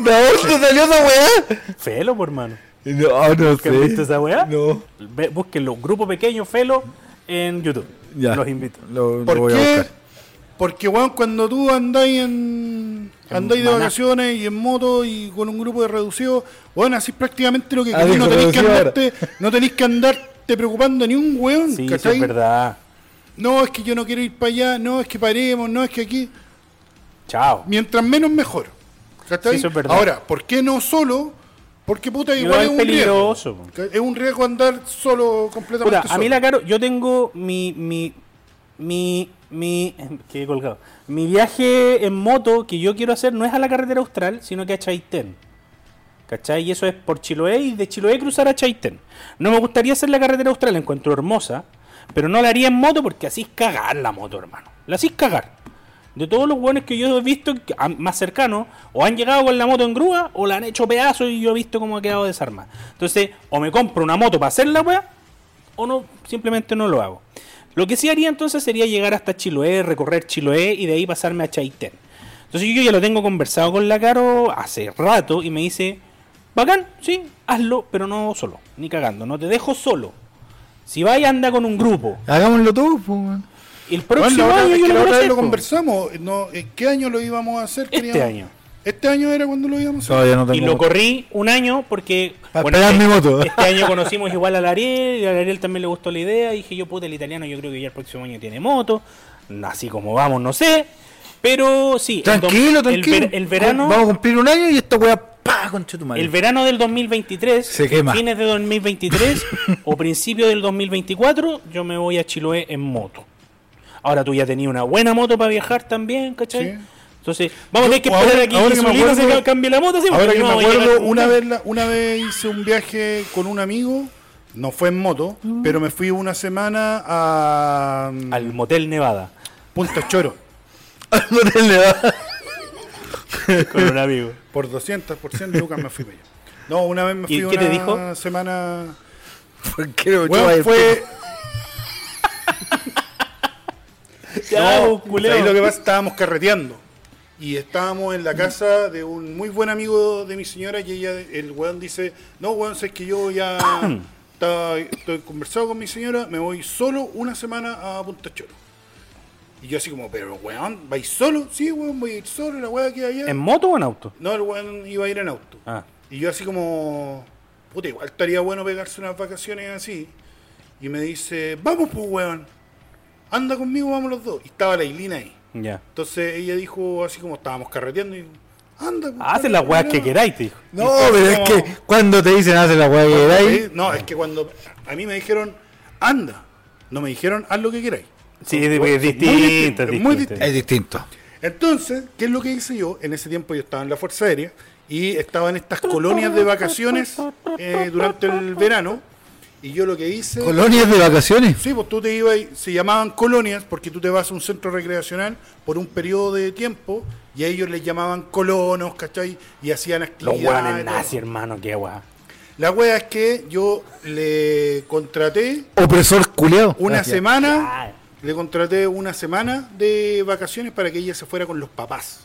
¿De dónde salió esa weá? Felo, por hermano. No, no ¿Que ¿Has visto esa weá? No. Búsquenlo, grupo pequeño, Felo, en YouTube. Ya. Los invito. Lo, lo ¿Por voy a buscar. Porque, weón, cuando tú andáis en. Andáis de maná. vacaciones y en moto y con un grupo de reducido, bueno, así prácticamente lo que Ah, queréis, no dijo tenéis que andarte, no tenéis que andarte preocupando ni un weón, Sí, eso es verdad. No, es que yo no quiero ir para allá, no, es que paremos, no, es que aquí. Chao. Mientras menos mejor. Eso es verdad. Ahora, ¿por qué no solo? Porque puta, Igual es es un peligroso, riesgo. Es un riesgo andar solo completamente Puta, a mí solo. la caro, yo tengo mi, mi, mi, mi, quedé colgado. Mi viaje en moto que yo quiero hacer no es a la carretera austral, sino que a Chaitén. ¿Cachai? Y eso es por Chiloé y de Chiloé cruzar a Chaitén. No me gustaría hacer la carretera austral, la encuentro hermosa, pero no la haría en moto porque así es cagar la moto, hermano. La así es cagar. De todos los buenos que yo he visto más cercanos, o han llegado con la moto en grúa, o la han hecho pedazos y yo he visto cómo ha quedado desarmada. Entonces, o me compro una moto para hacer la weá, o no, simplemente no lo hago. Lo que sí haría entonces sería llegar hasta Chiloé, recorrer Chiloé y de ahí pasarme a Chaitén. Entonces yo ya lo tengo conversado con la Caro hace rato y me dice, bacán, sí, hazlo, pero no solo, ni cagando, no te dejo solo. Si vais anda con un grupo. Hagámoslo todo, pues. El Bueno, próximo año es yo que lo vez lo conversamos. No, ¿en ¿Qué año lo íbamos a hacer? Este Queríamos- año. Este año era cuando lo íbamos a hacer. No. Y lo corrí un año porque Para pegar mi moto. este año conocimos igual al Ariel y al Ariel también le gustó la idea. Y dije yo, puta, el italiano yo creo que ya el próximo año tiene moto. Así como vamos, no sé. Pero sí. el Tranquilo, el tranquilo. ver- El, verano, Vamos a cumplir un año y esta weá, pa, concha tu madre. el verano del 2023, Se quema. fines de 2023 o principio del 2024, yo me voy a Chiloé en moto. Ahora tú ya tenías una buena moto para viajar también, ¿cachai? Sí. Entonces, vamos a tener que esperar a que ahora que me se ca- cambie la moto, sí, Ahora que no me acuerdo, a- una vez, la- una vez hice un viaje con un amigo, no fue en moto, pero me fui una semana a mm, al Motel Nevada Punta Choro no te le da. con un amigo. por 200, por 100 lucas me fui para allá. No, una vez me ¿Y fui qué una te dijo? semana... ¿Por qué no Bueno, el fue... No, pues, ahí lo que pasa, estábamos carreteando. Y estábamos en la casa de un muy buen amigo de mi señora y ella, el weón dice, no, weón, sé que yo ya estaba- estoy conversado con mi señora, me voy solo una semana a Punta Choro. Y yo así como, pero weón, ¿vais solo? Sí, weón, voy a ir solo, la weá que allá. ¿En moto o en auto? No, el weón iba a ir en auto. Ah. Y yo así como, puta, igual estaría bueno pegarse unas vacaciones así. Y me dice, vamos pues weón, anda conmigo, vamos los dos. Y estaba la Ilina ahí. Ya. Entonces ella dijo así como estábamos carreteando y anda. pues, Haz las weas que queráis, te dijo. No, pero es que cuando te dicen hace la weá que queráis, No, es que cuando a mí me dijeron anda, no me dijeron haz lo que queráis. Sí, es, muy distinto, es muy distinto. es distinto. Entonces, ¿qué es lo que hice yo? En ese tiempo yo estaba en la Fuerza Aérea y estaba en estas colonias de vacaciones eh, durante el verano. Y yo lo que hice... ¿Colonias de vacaciones? Sí, pues tú te ibas, y- se llamaban colonias porque tú te vas a un centro recreacional por un periodo de tiempo y a ellos les llamaban colonos, ¿cachai? Y hacían Los actividades. hueones y todo. nazi, hermano, qué guay. La wea es que yo le contraté Opresor culeado. una Gracias. semana, le contraté una semana de vacaciones para que ella se fuera con los papás.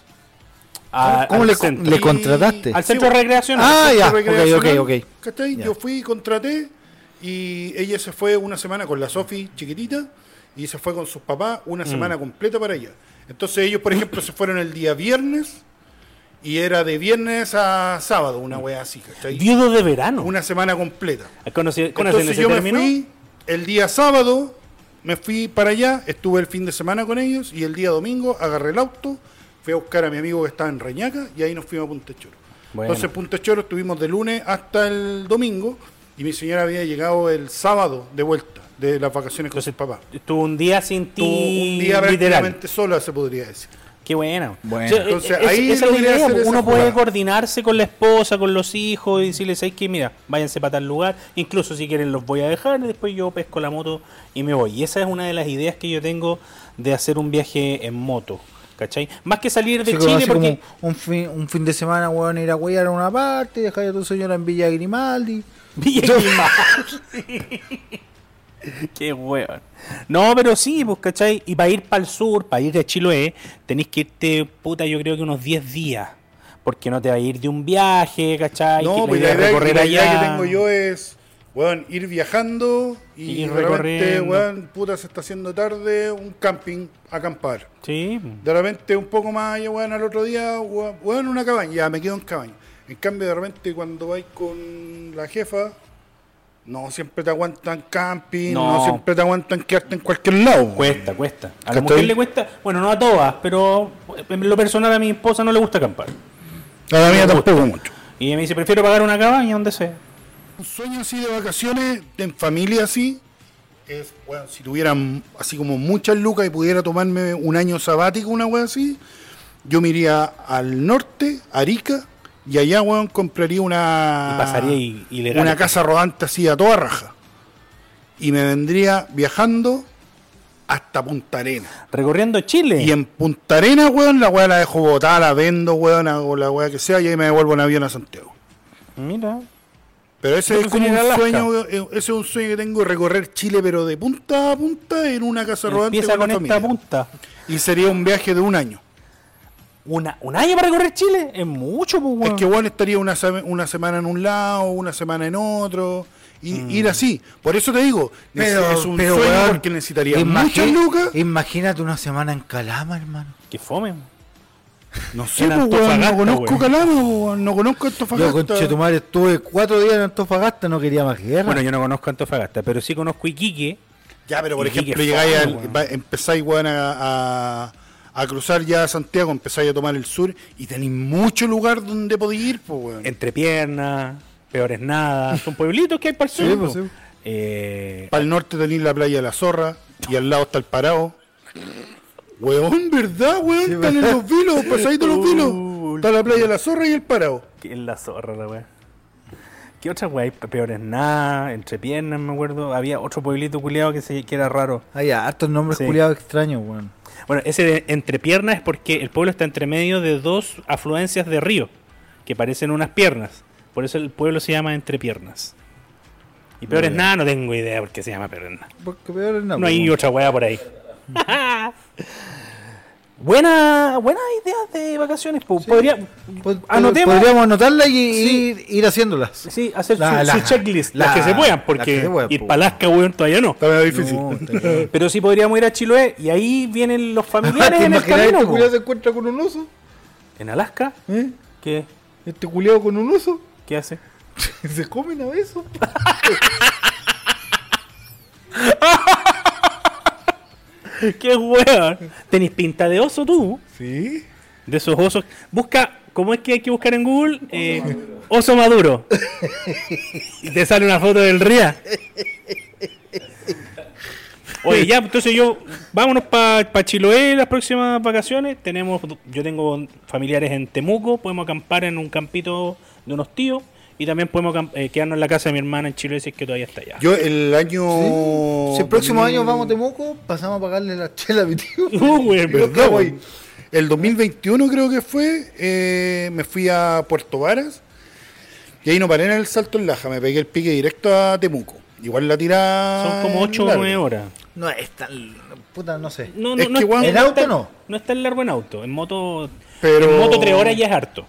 A- ¿Cómo le, le contrataste? Al centro de recreación. Ah, ya, ok, ok, ok. ¿cachai? Ya. Yo fui y contraté y ella se fue una semana con la Sofi chiquitita y se fue con sus papás una Mm. semana completa para allá. Entonces ellos, por ejemplo, se fueron el día viernes y era de viernes a sábado, una wea así, ¿cachai? Viudo de verano. Una semana completa. ¿Conoce- ¿Conocen Entonces ese yo me fui el día sábado, me fui para allá, estuve el fin de semana con ellos y el día domingo agarré el auto, fui a buscar a mi amigo que estaba en Reñaca y ahí nos fuimos a Punta Choro. Bueno. Entonces Punta Choro estuvimos de lunes hasta el domingo y mi señora había llegado el sábado de vuelta de las vacaciones con sus papás. Estuvo un día sin ti. Estuvo un día prácticamente sola, se podría decir. Qué buena. Bueno. Entonces, es- ahí esa es la idea, pues, Uno puede jugada. coordinarse con la esposa, con los hijos y decirles, ¿sabes qué? Mira, váyanse para tal lugar. Incluso si quieren los voy a dejar y después yo pesco la moto y me voy. Y esa es una de las ideas que yo tengo de hacer un viaje en moto. ¿Cachai? Más que salir de Chile porque... como un fin, un fin de semana, weón, ir a huear a una parte, dejar a tu señora en Villa Grimaldi. Qué weón. No, pero sí, pues, ¿cachai? Y para ir para el sur, para ir de Chiloé, tenéis que irte, puta, yo creo que unos 10 días. Porque no te va a ir de un viaje, ¿cachai? No, pues la idea, recorrer la idea allá. que tengo yo es, weón, ir viajando y, Ir de repente, weón, puta, se está haciendo tarde, un camping, acampar. Sí, De repente un poco más allá, weón, al otro día, weón, una cabaña, ya me quedo en cabaña. En cambio, de repente cuando vais con la jefa, no siempre te aguantan camping, no, No. siempre te aguantan quedarte en cualquier lado. cuesta, cuesta. A la mujer le cuesta, bueno, no a todas, pero en lo personal a mi esposa no le gusta acampar. A la mía Me gusta. tampoco mucho. Y me dice, prefiero pagar una cabaña donde sea. Un sueño así de vacaciones, en familia así, es, bueno, si tuvieran así como muchas lucas y pudiera tomarme un año sabático, una wea así, yo me iría al norte, Arica, y allá, weón, compraría una... Y pasaría ilegal. Una casa rodante así a toda raja. Y me vendría viajando hasta Punta Arena. Recorriendo Chile. Y en Punta Arena, weón, la weá la dejo botada, la vendo, weón, hago la weá que sea, y ahí me devuelvo en avión a Santiago. Mira. Pero ese Yo es como un Alaska. sueño, eh, ese es un sueño que tengo, recorrer Chile, pero de punta a punta en una casa rodante Empieza con con esta familia. punta. Y sería un viaje de un año. Una, ¿Un año para recorrer Chile? Es mucho, pues, Es weón. que bueno estaría una, una semana en un lado, una semana en otro, y Mm. ir así. Por eso te digo, Pero, es un pero, sueño weón, porque necesitaría muchas lucas. Imagínate una semana en Calama, hermano. Que fome. No sé, pues, weón, no Antofagasta, conozco weón. Calama, weón, no conozco Yo Antofagasta. con Chetumare estuve cuatro días en Antofagasta, no quería más guerra. Bueno, yo no conozco Antofagasta, pero sí conozco Iquique. Ya, pero por ejemplo, llegáis va- empezáis weón, a, a- a cruzar ya a Santiago, empezáis a tomar el sur y tenéis mucho lugar donde podéis ir, pues, weón. Entre piernas, peores nada. Son pueblitos que hay para el sur. Sí, pues, sí. Eh, Para el norte tenéis la playa de la Zorra y al lado está el Parado. Weón, ¿verdad, weón? Están en los vilos, pasadito los vilos. Está la playa de la Zorra y el Parado. que es la zorra, la weá. ¿Qué otra weá? hay? Peores nada, entre piernas, me acuerdo. Había otro pueblito culiado que, se, que era raro. Hay hartos nombres Sí. culiados extraños, weón. Bueno, ese de entre piernas es porque el pueblo está entre medio de dos afluencias de río que parecen unas piernas. Por eso el pueblo se llama entre piernas. Y peores nada, no tengo idea por qué se llama peores nada. Porque peor es nada, No hay otra weá por ahí. buena, buena idea de vacaciones. po. Podría, Pod- anotemos. Podríamos anotarla y Sí. ir, ir haciéndolas. Sí, hacer La- su, la- su checklist, la- las que se puedan, porque que se ir po. para Alaska, weón, todavía no. Medio difícil. No. Pero sí podríamos ir a Chiloé y ahí vienen los familiares ¿Te en el camino. este culiado se encuentra con un oso? ¿En Alaska? ¿Eh? ¿Qué? Este culiado con un oso. ¿Qué hace? se comen a besos. ¡Qué weón! ¿Tenís pinta de oso tú? Sí. De esos osos. Busca, ¿cómo es que hay que buscar en Google? Eh, oso maduro. y te sale una foto del ría. Oye, ya, entonces yo, vámonos para Chiloé las próximas vacaciones. Tenemos, yo tengo familiares en Temuco, podemos acampar en un campito de unos tíos y también podemos eh, quedarnos en la casa de mi hermana en Chiloé si es que todavía está allá. Yo el año. Si el próximo 2000 año vamos a Temuco, pasamos a pagarle la chela a mi tío. Uh, güey, ¿Verdad, güey? El 2021 creo que fue, eh, me fui a Puerto Varas y ahí no paré en el salto en Laja, me pegué el pique directo a Temuco. Igual la tirada. Son como 8 o larga. 9 horas. No es tan. Puta, no sé. No, no, Es no que, weón, ¿En no auto está- no? No es tan largo en auto. En moto, Pero- en moto 3 horas ya es harto.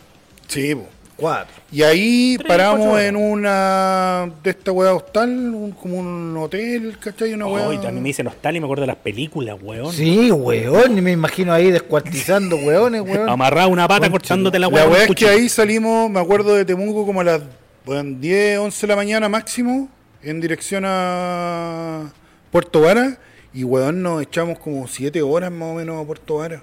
Sí, po. Cuatro. Y ahí Tres, paramos en una de esta weá hostal, un- como un hotel, ¿cachai? Una weá. Hoy también me dicen hostal y me acuerdo de las películas, weón. Sí, weón. Y me imagino ahí descuartizando weones, weón. Amarrado una pata cortándote la La weá. con weá es que cuchillo. ahí salimos, me acuerdo de Temuco como a las weón, 10, 11 de la mañana máximo, en dirección a Puerto Vara. Y weón, nos echamos como 7 horas más o menos a Puerto Vara.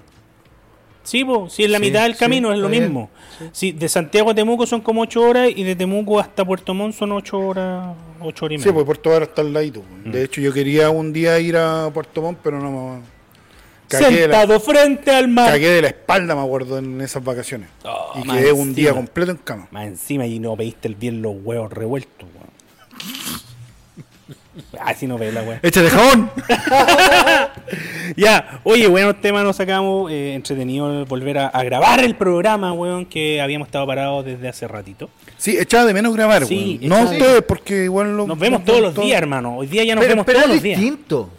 Sí, po, si es la Sí, mitad del sí, camino, es lo bien. mismo. Sí, de Santiago a Temuco son como 8 horas y de Temuco hasta Puerto Montt son 8 horas, 8 horas y Sí, media. pues Puerto Vara está al ladito. Mm. De hecho, yo quería un día ir a Puerto Montt, pero no me. Cagué de, la, Sentado frente al mar. cagué de la espalda, me acuerdo, en esas vacaciones. Oh, y quedé un día completo en cama. Más encima y no pediste el bien los huevos revueltos, weón. Así no ve la weá. Échate jabón. Ya, oye, buenos temas nos sacamos. eh, entretenido volver a, a grabar el programa, weón, que habíamos estado parados desde hace ratito. Sí, echaba de menos grabar, Sí, weón. No de- ustedes, porque igual lo- Nos vemos todos los días, hermano. Hoy día ya nos Pero, vemos pero todos es los días. distinto.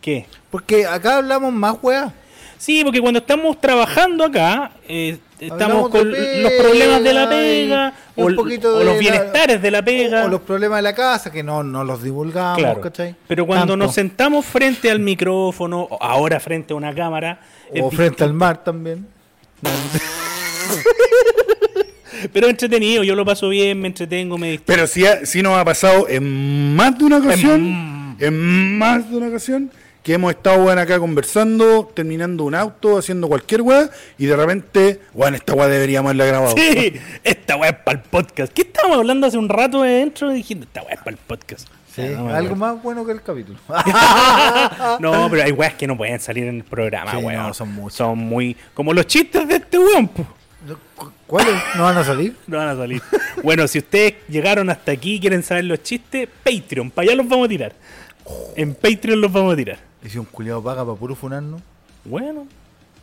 ¿Qué? Porque acá hablamos más weá. Sí, porque cuando estamos trabajando acá, eh, estamos Hablamos con los problemas de la pega o, el- poquito o de los la- bienestares de la pega. O, o los problemas de la casa que no, no los divulgamos, Claro. ¿cachai? Pero cuando Tanto. nos sentamos frente al micrófono, ahora frente a una cámara, O frente al mar también. pero entretenido, yo lo paso bien, me entretengo, me distraigo. Pero sí, ha- sí nos ha pasado en más de una ocasión, en más de una ocasión, que hemos estado weón, acá conversando, terminando un auto, haciendo cualquier weá, y de repente, bueno, esta weá deberíamos haberla grabado. Sí, esta weá es para el podcast. ¿Qué estábamos hablando hace un rato de dentro? Diciendo, esta weá es para el podcast. Sí, No, me algo más bueno que el capítulo. No, pero hay weas que no pueden salir en el programa, Sí, weón. no, son muchas. Son muy. Como los chistes de este weón, po. ¿Cuáles no van a salir? No van a salir. bueno, si ustedes llegaron hasta aquí y quieren saber los chistes, Patreon, para allá los vamos a tirar. En Patreon los vamos a tirar. Y si un culiado paga para puro funarnos, Bueno,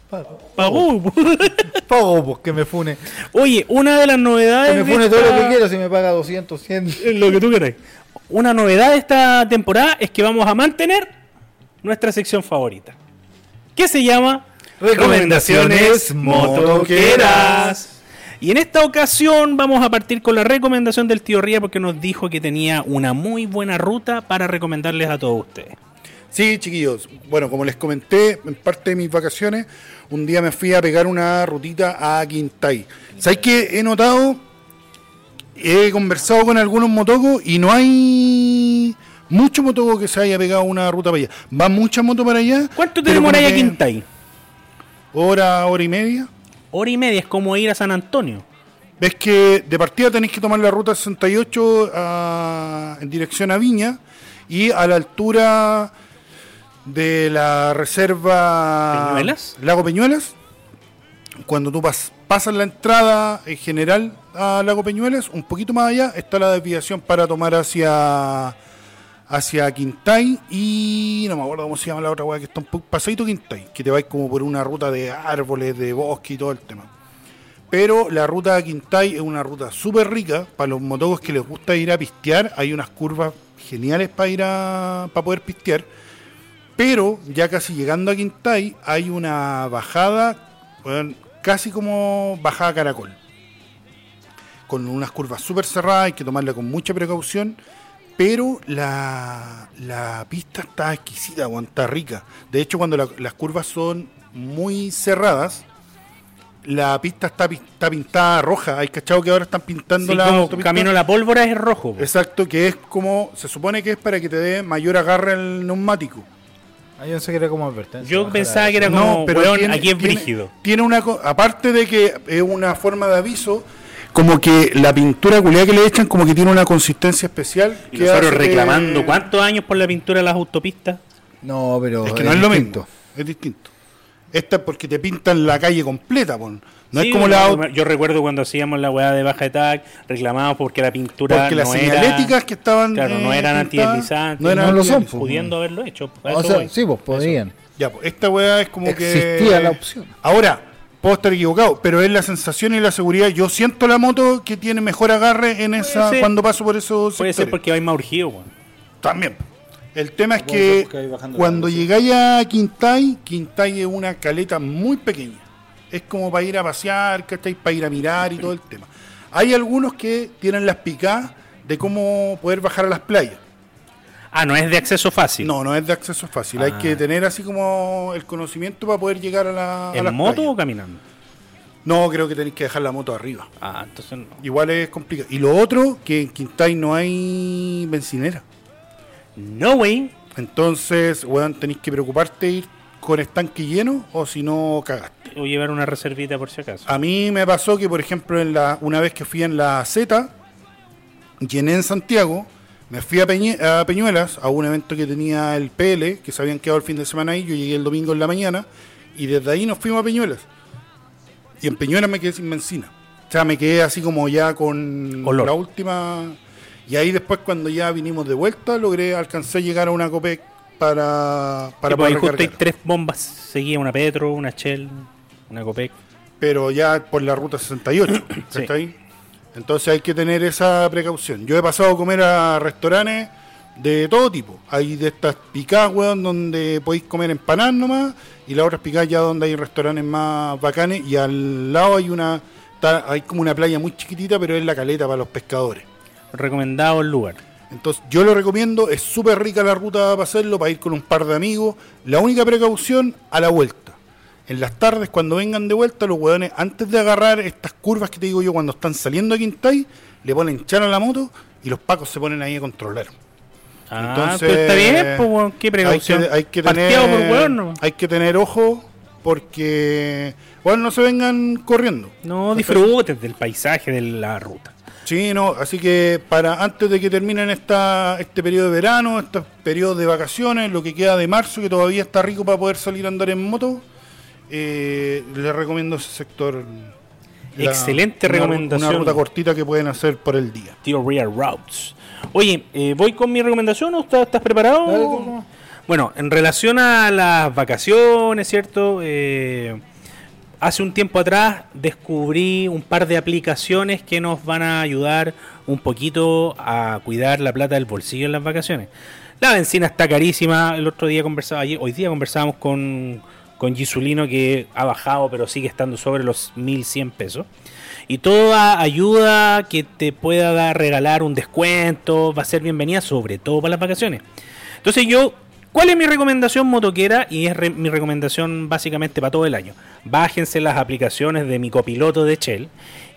paga. pagó. po. Pago, pues que me fune. Oye, una de las novedades. Que me fune todo lo que quiera si me paga 200, 100. Lo que tú queráis. Una novedad de esta temporada es que vamos a mantener nuestra sección favorita. Que se llama Recomendaciones motoqueras. Y en esta ocasión vamos a partir con la recomendación del tío Ría porque nos dijo que tenía una muy buena ruta para recomendarles a todos ustedes. Sí, chiquillos. Bueno, como les comenté, en parte de mis vacaciones, un día me fui a pegar una rutita a Quintay. ¿Sabes qué he notado? He conversado con algunos motocos y no hay mucho motoco que se haya pegado una ruta para allá. Va mucha moto para allá. ¿Cuánto te demoráis a que Quintay? Hora, hora y media. Hora y media, es como ir a San Antonio. Ves que de partida tenéis que tomar la ruta 68 a- en dirección a Viña y a la altura de la reserva ¿Peñuelas? Lago Peñuelas. Cuando tú pas- pasas la entrada en general a Lago Peñuelas, un poquito más allá está la desviación para tomar hacia hacia Quintay y no me acuerdo cómo se llama la otra weá que está un poco pasadito Quintay, que te vais como por una ruta de árboles, de bosque y todo el tema. Pero la ruta de Quintay es una ruta súper rica para los motocos que les gusta ir a pistear. Hay unas curvas geniales para ir a para poder pistear. Pero ya casi llegando a Quintay hay una bajada, casi como bajada caracol. Con unas curvas súper cerradas, hay que tomarla con mucha precaución. Pero la, la pista está exquisita, weón, está rica. De hecho, cuando la- las curvas son muy cerradas, la pista está, está pintada roja. Hay cachado que ahora están pintando Sí, la como autopista. camino a la pólvora es rojo. po. Exacto, que es como, se supone que es para que te dé mayor agarre al neumático. Ah, yo pensé que era como advertencia. Yo pensaba que era como, pero weón, tiene- aquí es tiene- brígido. Tiene una, co- aparte de que es una forma de aviso, como que la pintura culiada que le echan, como que tiene una consistencia especial. Y que nosotros hace que- reclamando cuántos años por la pintura de las autopistas. No, pero. es que no es lo mismo, es distinto. Esta es porque te pintan la calle completa, pon. No Sí, es como la Yo recuerdo cuando hacíamos la weá de baja de tag, reclamábamos porque la pintura porque las no era... señaléticas que estaban Claro, no eh, eran antideslizantes. no eran No lo son, pues. Pudiendo haberlo hecho. a O sea, voy. sí, pues podrían. Ya, pues esta weá es como que. Existía la opción. Ahora, puedo estar equivocado, pero es la sensación y la seguridad. Yo siento la moto que tiene mejor agarre en esa ser. cuando paso por esos Puede ser porque vais más urgido, weón. También. El tema es que cuando llegáis a Quintay, Quintay es una caleta muy pequeña. Es como para ir a pasear, ¿cachai? Para ir a mirar y todo el tema. Hay algunos que tienen las picadas de cómo poder bajar a las playas. Ah, no es de acceso fácil. No, no es de acceso fácil. Hay Ah. que tener así como el conocimiento para poder llegar a la. a ¿En las moto playas. o caminando? No, creo que tenéis que dejar la moto arriba. Ah, entonces no. Igual es complicado. Y lo otro, que en Quintay no hay bencinera. No, wey. Entonces, weón, tenéis que preocuparte de ir con estanque lleno o si no cagaste. O llevar una reservita por si acaso. A mí me pasó que, por ejemplo, en la, una vez que fui en la Z, llené en Santiago, me fui a, Peñe- a Peñuelas, a un evento que tenía el PL, que se habían quedado el fin de semana ahí, yo llegué el domingo en la mañana, y desde ahí nos fuimos a Peñuelas. Y en Peñuelas me quedé sin benzina. O sea, me quedé así como ya con Olor. la última... Y ahí después cuando ya vinimos de vuelta, logré, alcancé a llegar a una COPEC para, para Sí, pues ahí justo hay tres bombas. Seguía una Petro, una Shell, una Copec. pero ya por la ruta 68. Sí. ¿cachai? Entonces hay que tener esa precaución. Yo he pasado a comer a restaurantes de todo tipo. Hay de estas picadas, weón, donde podéis comer empanadas nomás, y las otras picadas ya donde hay restaurantes más bacanes, y al lado hay una está- hay como una playa muy chiquitita, pero es la caleta para los pescadores. Recomendado el lugar. Entonces yo lo recomiendo, es súper rica la ruta para hacerlo, para ir con un par de amigos. La única precaución, a la vuelta. En las tardes, cuando vengan de vuelta, los hueones, antes de agarrar estas curvas que te digo yo, cuando están saliendo a Quintay, le ponen char a la moto y los pacos se ponen ahí a controlar. Ah, Entonces, pero está bien, pues, qué Hay precaución. que, hay que tener, por no. hay que tener ojo porque, bueno, no se vengan corriendo. No, disfrutes del paisaje de la ruta. Sí, no, así que para antes de que terminen esta, este periodo de verano, este periodo de vacaciones, lo que queda de marzo, que todavía está rico para poder salir a andar en moto, eh, les recomiendo ese sector. Excelente una- recomendación. Una ruta cortita que pueden hacer por el día. Theoria Routes. Oye, eh, ¿voy con mi recomendación o estás, estás preparado? Dale. Bueno, en relación a las vacaciones, ¿cierto? Eh, hace un tiempo atrás descubrí un par de aplicaciones que nos van a ayudar un poquito a cuidar la plata del bolsillo en las vacaciones. La benzina está carísima. El otro día conversaba, hoy día conversábamos con, con Gisulino que ha bajado, pero sigue estando sobre los 1100 pesos. Y toda ayuda que te pueda dar, regalar un descuento, va a ser bienvenida, sobre todo para las vacaciones. Entonces yo, ¿cuál es mi recomendación motoquera? Y es re- mi recomendación básicamente para todo el año. Bájense las aplicaciones de mi copiloto de Shell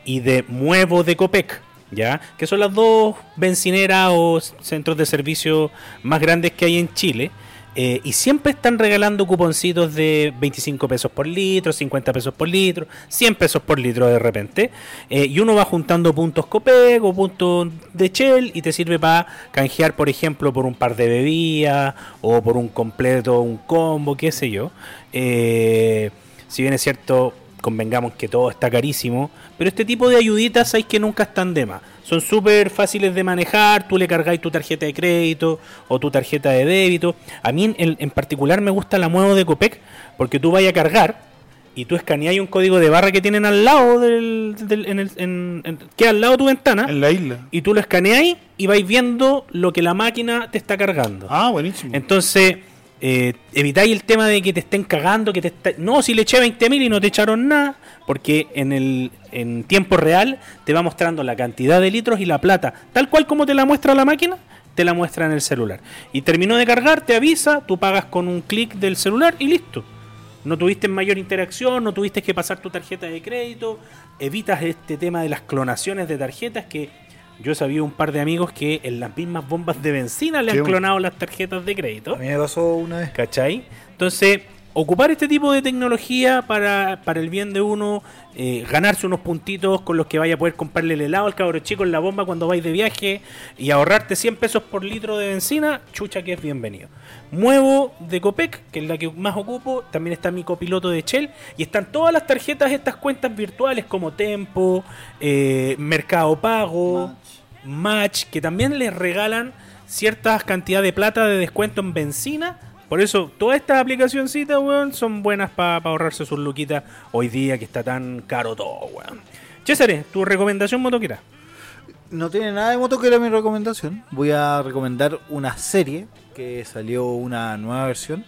y de Muevo de Copec, ¿ya? Que son las dos bencineras o centros de servicio más grandes que hay en Chile. Eh, y siempre están regalando cuponcitos de 25 pesos por litro, 50 pesos por litro, 100 pesos por litro de repente. eh, y uno va juntando puntos Copec o puntos de Shell y te sirve para canjear, por ejemplo, por un par de bebidas o por un completo, un combo, qué sé yo. Eh, si bien es cierto, convengamos que todo está carísimo, pero este tipo de ayuditas hay que nunca están de más. Son súper fáciles de manejar, tú le cargáis tu tarjeta de crédito o tu tarjeta de débito. A mí en, en particular me gusta la Muevo de Copec porque tú vayas a cargar y tú escaneáis un código de barra que tienen al lado del, del- en el, en- al lado de tu ventana En la isla. y tú lo escaneáis y vais viendo lo que la máquina te está cargando. Ah, buenísimo. Entonces, eh, evitáis el tema de que te estén cagando, que te está- No, si le eché 20.000 y no te echaron nada, porque en el en tiempo real te va mostrando la cantidad de litros y la plata, tal cual como te la muestra la máquina, te la muestra en el celular. Y terminó de cargar, te avisa, tú pagas con un clic del celular y listo. No tuviste mayor interacción, no tuviste que pasar tu tarjeta de crédito, evitas este tema de las clonaciones de tarjetas que yo sabía un par de amigos que en las mismas bombas de benzina le han clonado las tarjetas de crédito. A mí me pasó una vez. ¿Cachai? Entonces, ocupar este tipo de tecnología para, para el bien de uno, eh, ganarse unos puntitos con los que vaya a poder comprarle el helado al cabro chico en la bomba cuando vais de viaje y ahorrarte 100 pesos por litro de benzina, chucha que es bienvenido. Muevo de Copec, que es la que más ocupo, también está mi copiloto de Shell y están todas las tarjetas, estas cuentas virtuales como Tempo, eh, Mercado Pago, Match, que también les regalan ciertas cantidades de plata de descuento en benzina. Por eso, todas estas aplicacioncitas, weón, son buenas para ahorrarse sus luquitas hoy día que está tan caro todo, weón. César, tu recomendación motoquera. No tiene nada de moto que era mi recomendación. Voy a recomendar una serie que salió una nueva versión.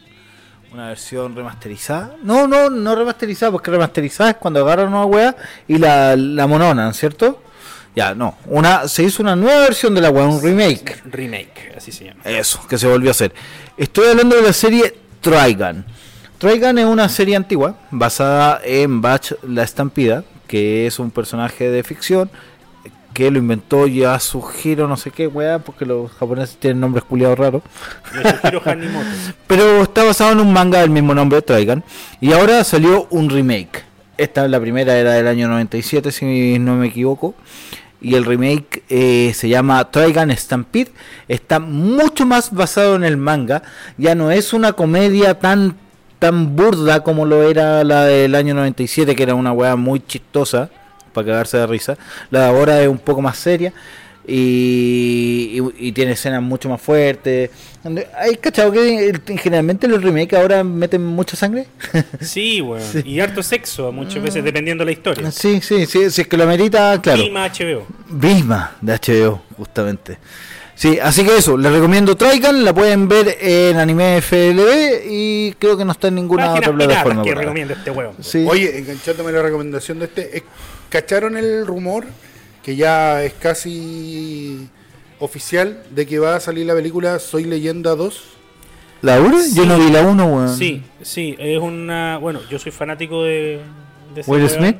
Una versión remasterizada. No, no, no remasterizada, porque remasterizada es cuando agarran una wea y la, la mononan, ¿cierto? Ya, no. Una, se hizo una nueva versión de la wea, un remake. Remake, así se llama. Eso, que se volvió a hacer. Estoy hablando de la serie Trigun. Trigun es una serie antigua basada en Batch la Estampida, que es un personaje de ficción que lo inventó Yasuhiro no sé qué, weá, porque los japoneses tienen nombres culiados raros. Pero está basado en un manga del mismo nombre, Trigun. Y ahora salió un remake. Esta, la primera era del año 97, si no me equivoco. Y el remake eh, se llama Trigun Stampede. Está mucho más basado en el manga. Ya no es una comedia tan, tan burda como lo era la del año 97, que era una weá muy chistosa, para cagarse de risa. La de ahora es un poco más seria. Y, y- y tiene escenas mucho más fuertes. ¿Hay cachado que generalmente los remakes ahora meten mucha sangre? Sí, weón. Y harto sexo, muchas veces, dependiendo de la historia. sí, sí, sí, si es que lo amerita, claro. Prima HBO. Bisma de HBO, justamente. Sí, así que eso, les recomiendo Traigan, la pueden ver en Anime FLB y creo que no está en ninguna Páginas otra plataforma. que recomienda este. Sí. Oye, enganchándome la recomendación de este, eh, ¿cacharon el rumor que ya es casi oficial de que va a salir la película Soy Leyenda 2? ¿La 1? Yo no vi la 1, weón. Sí, sí, es una. Bueno, yo soy fanático de. de Will. Smith.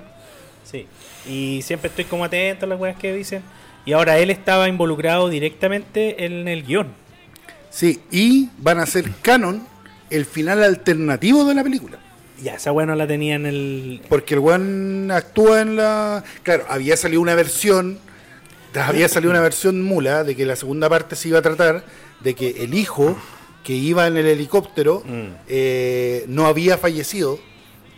Sí. Y siempre estoy como atento a las weas que dicen. Y ahora él estaba involucrado directamente en el guion. Sí, y van a hacer canon el final alternativo de la película. Ya, esa wea no la tenía en el. Porque el weón actúa en la. Claro, había salido una versión. Había salido una versión mula de que la segunda parte se iba a tratar de que el hijo que iba en el helicóptero Mm. eh, no había fallecido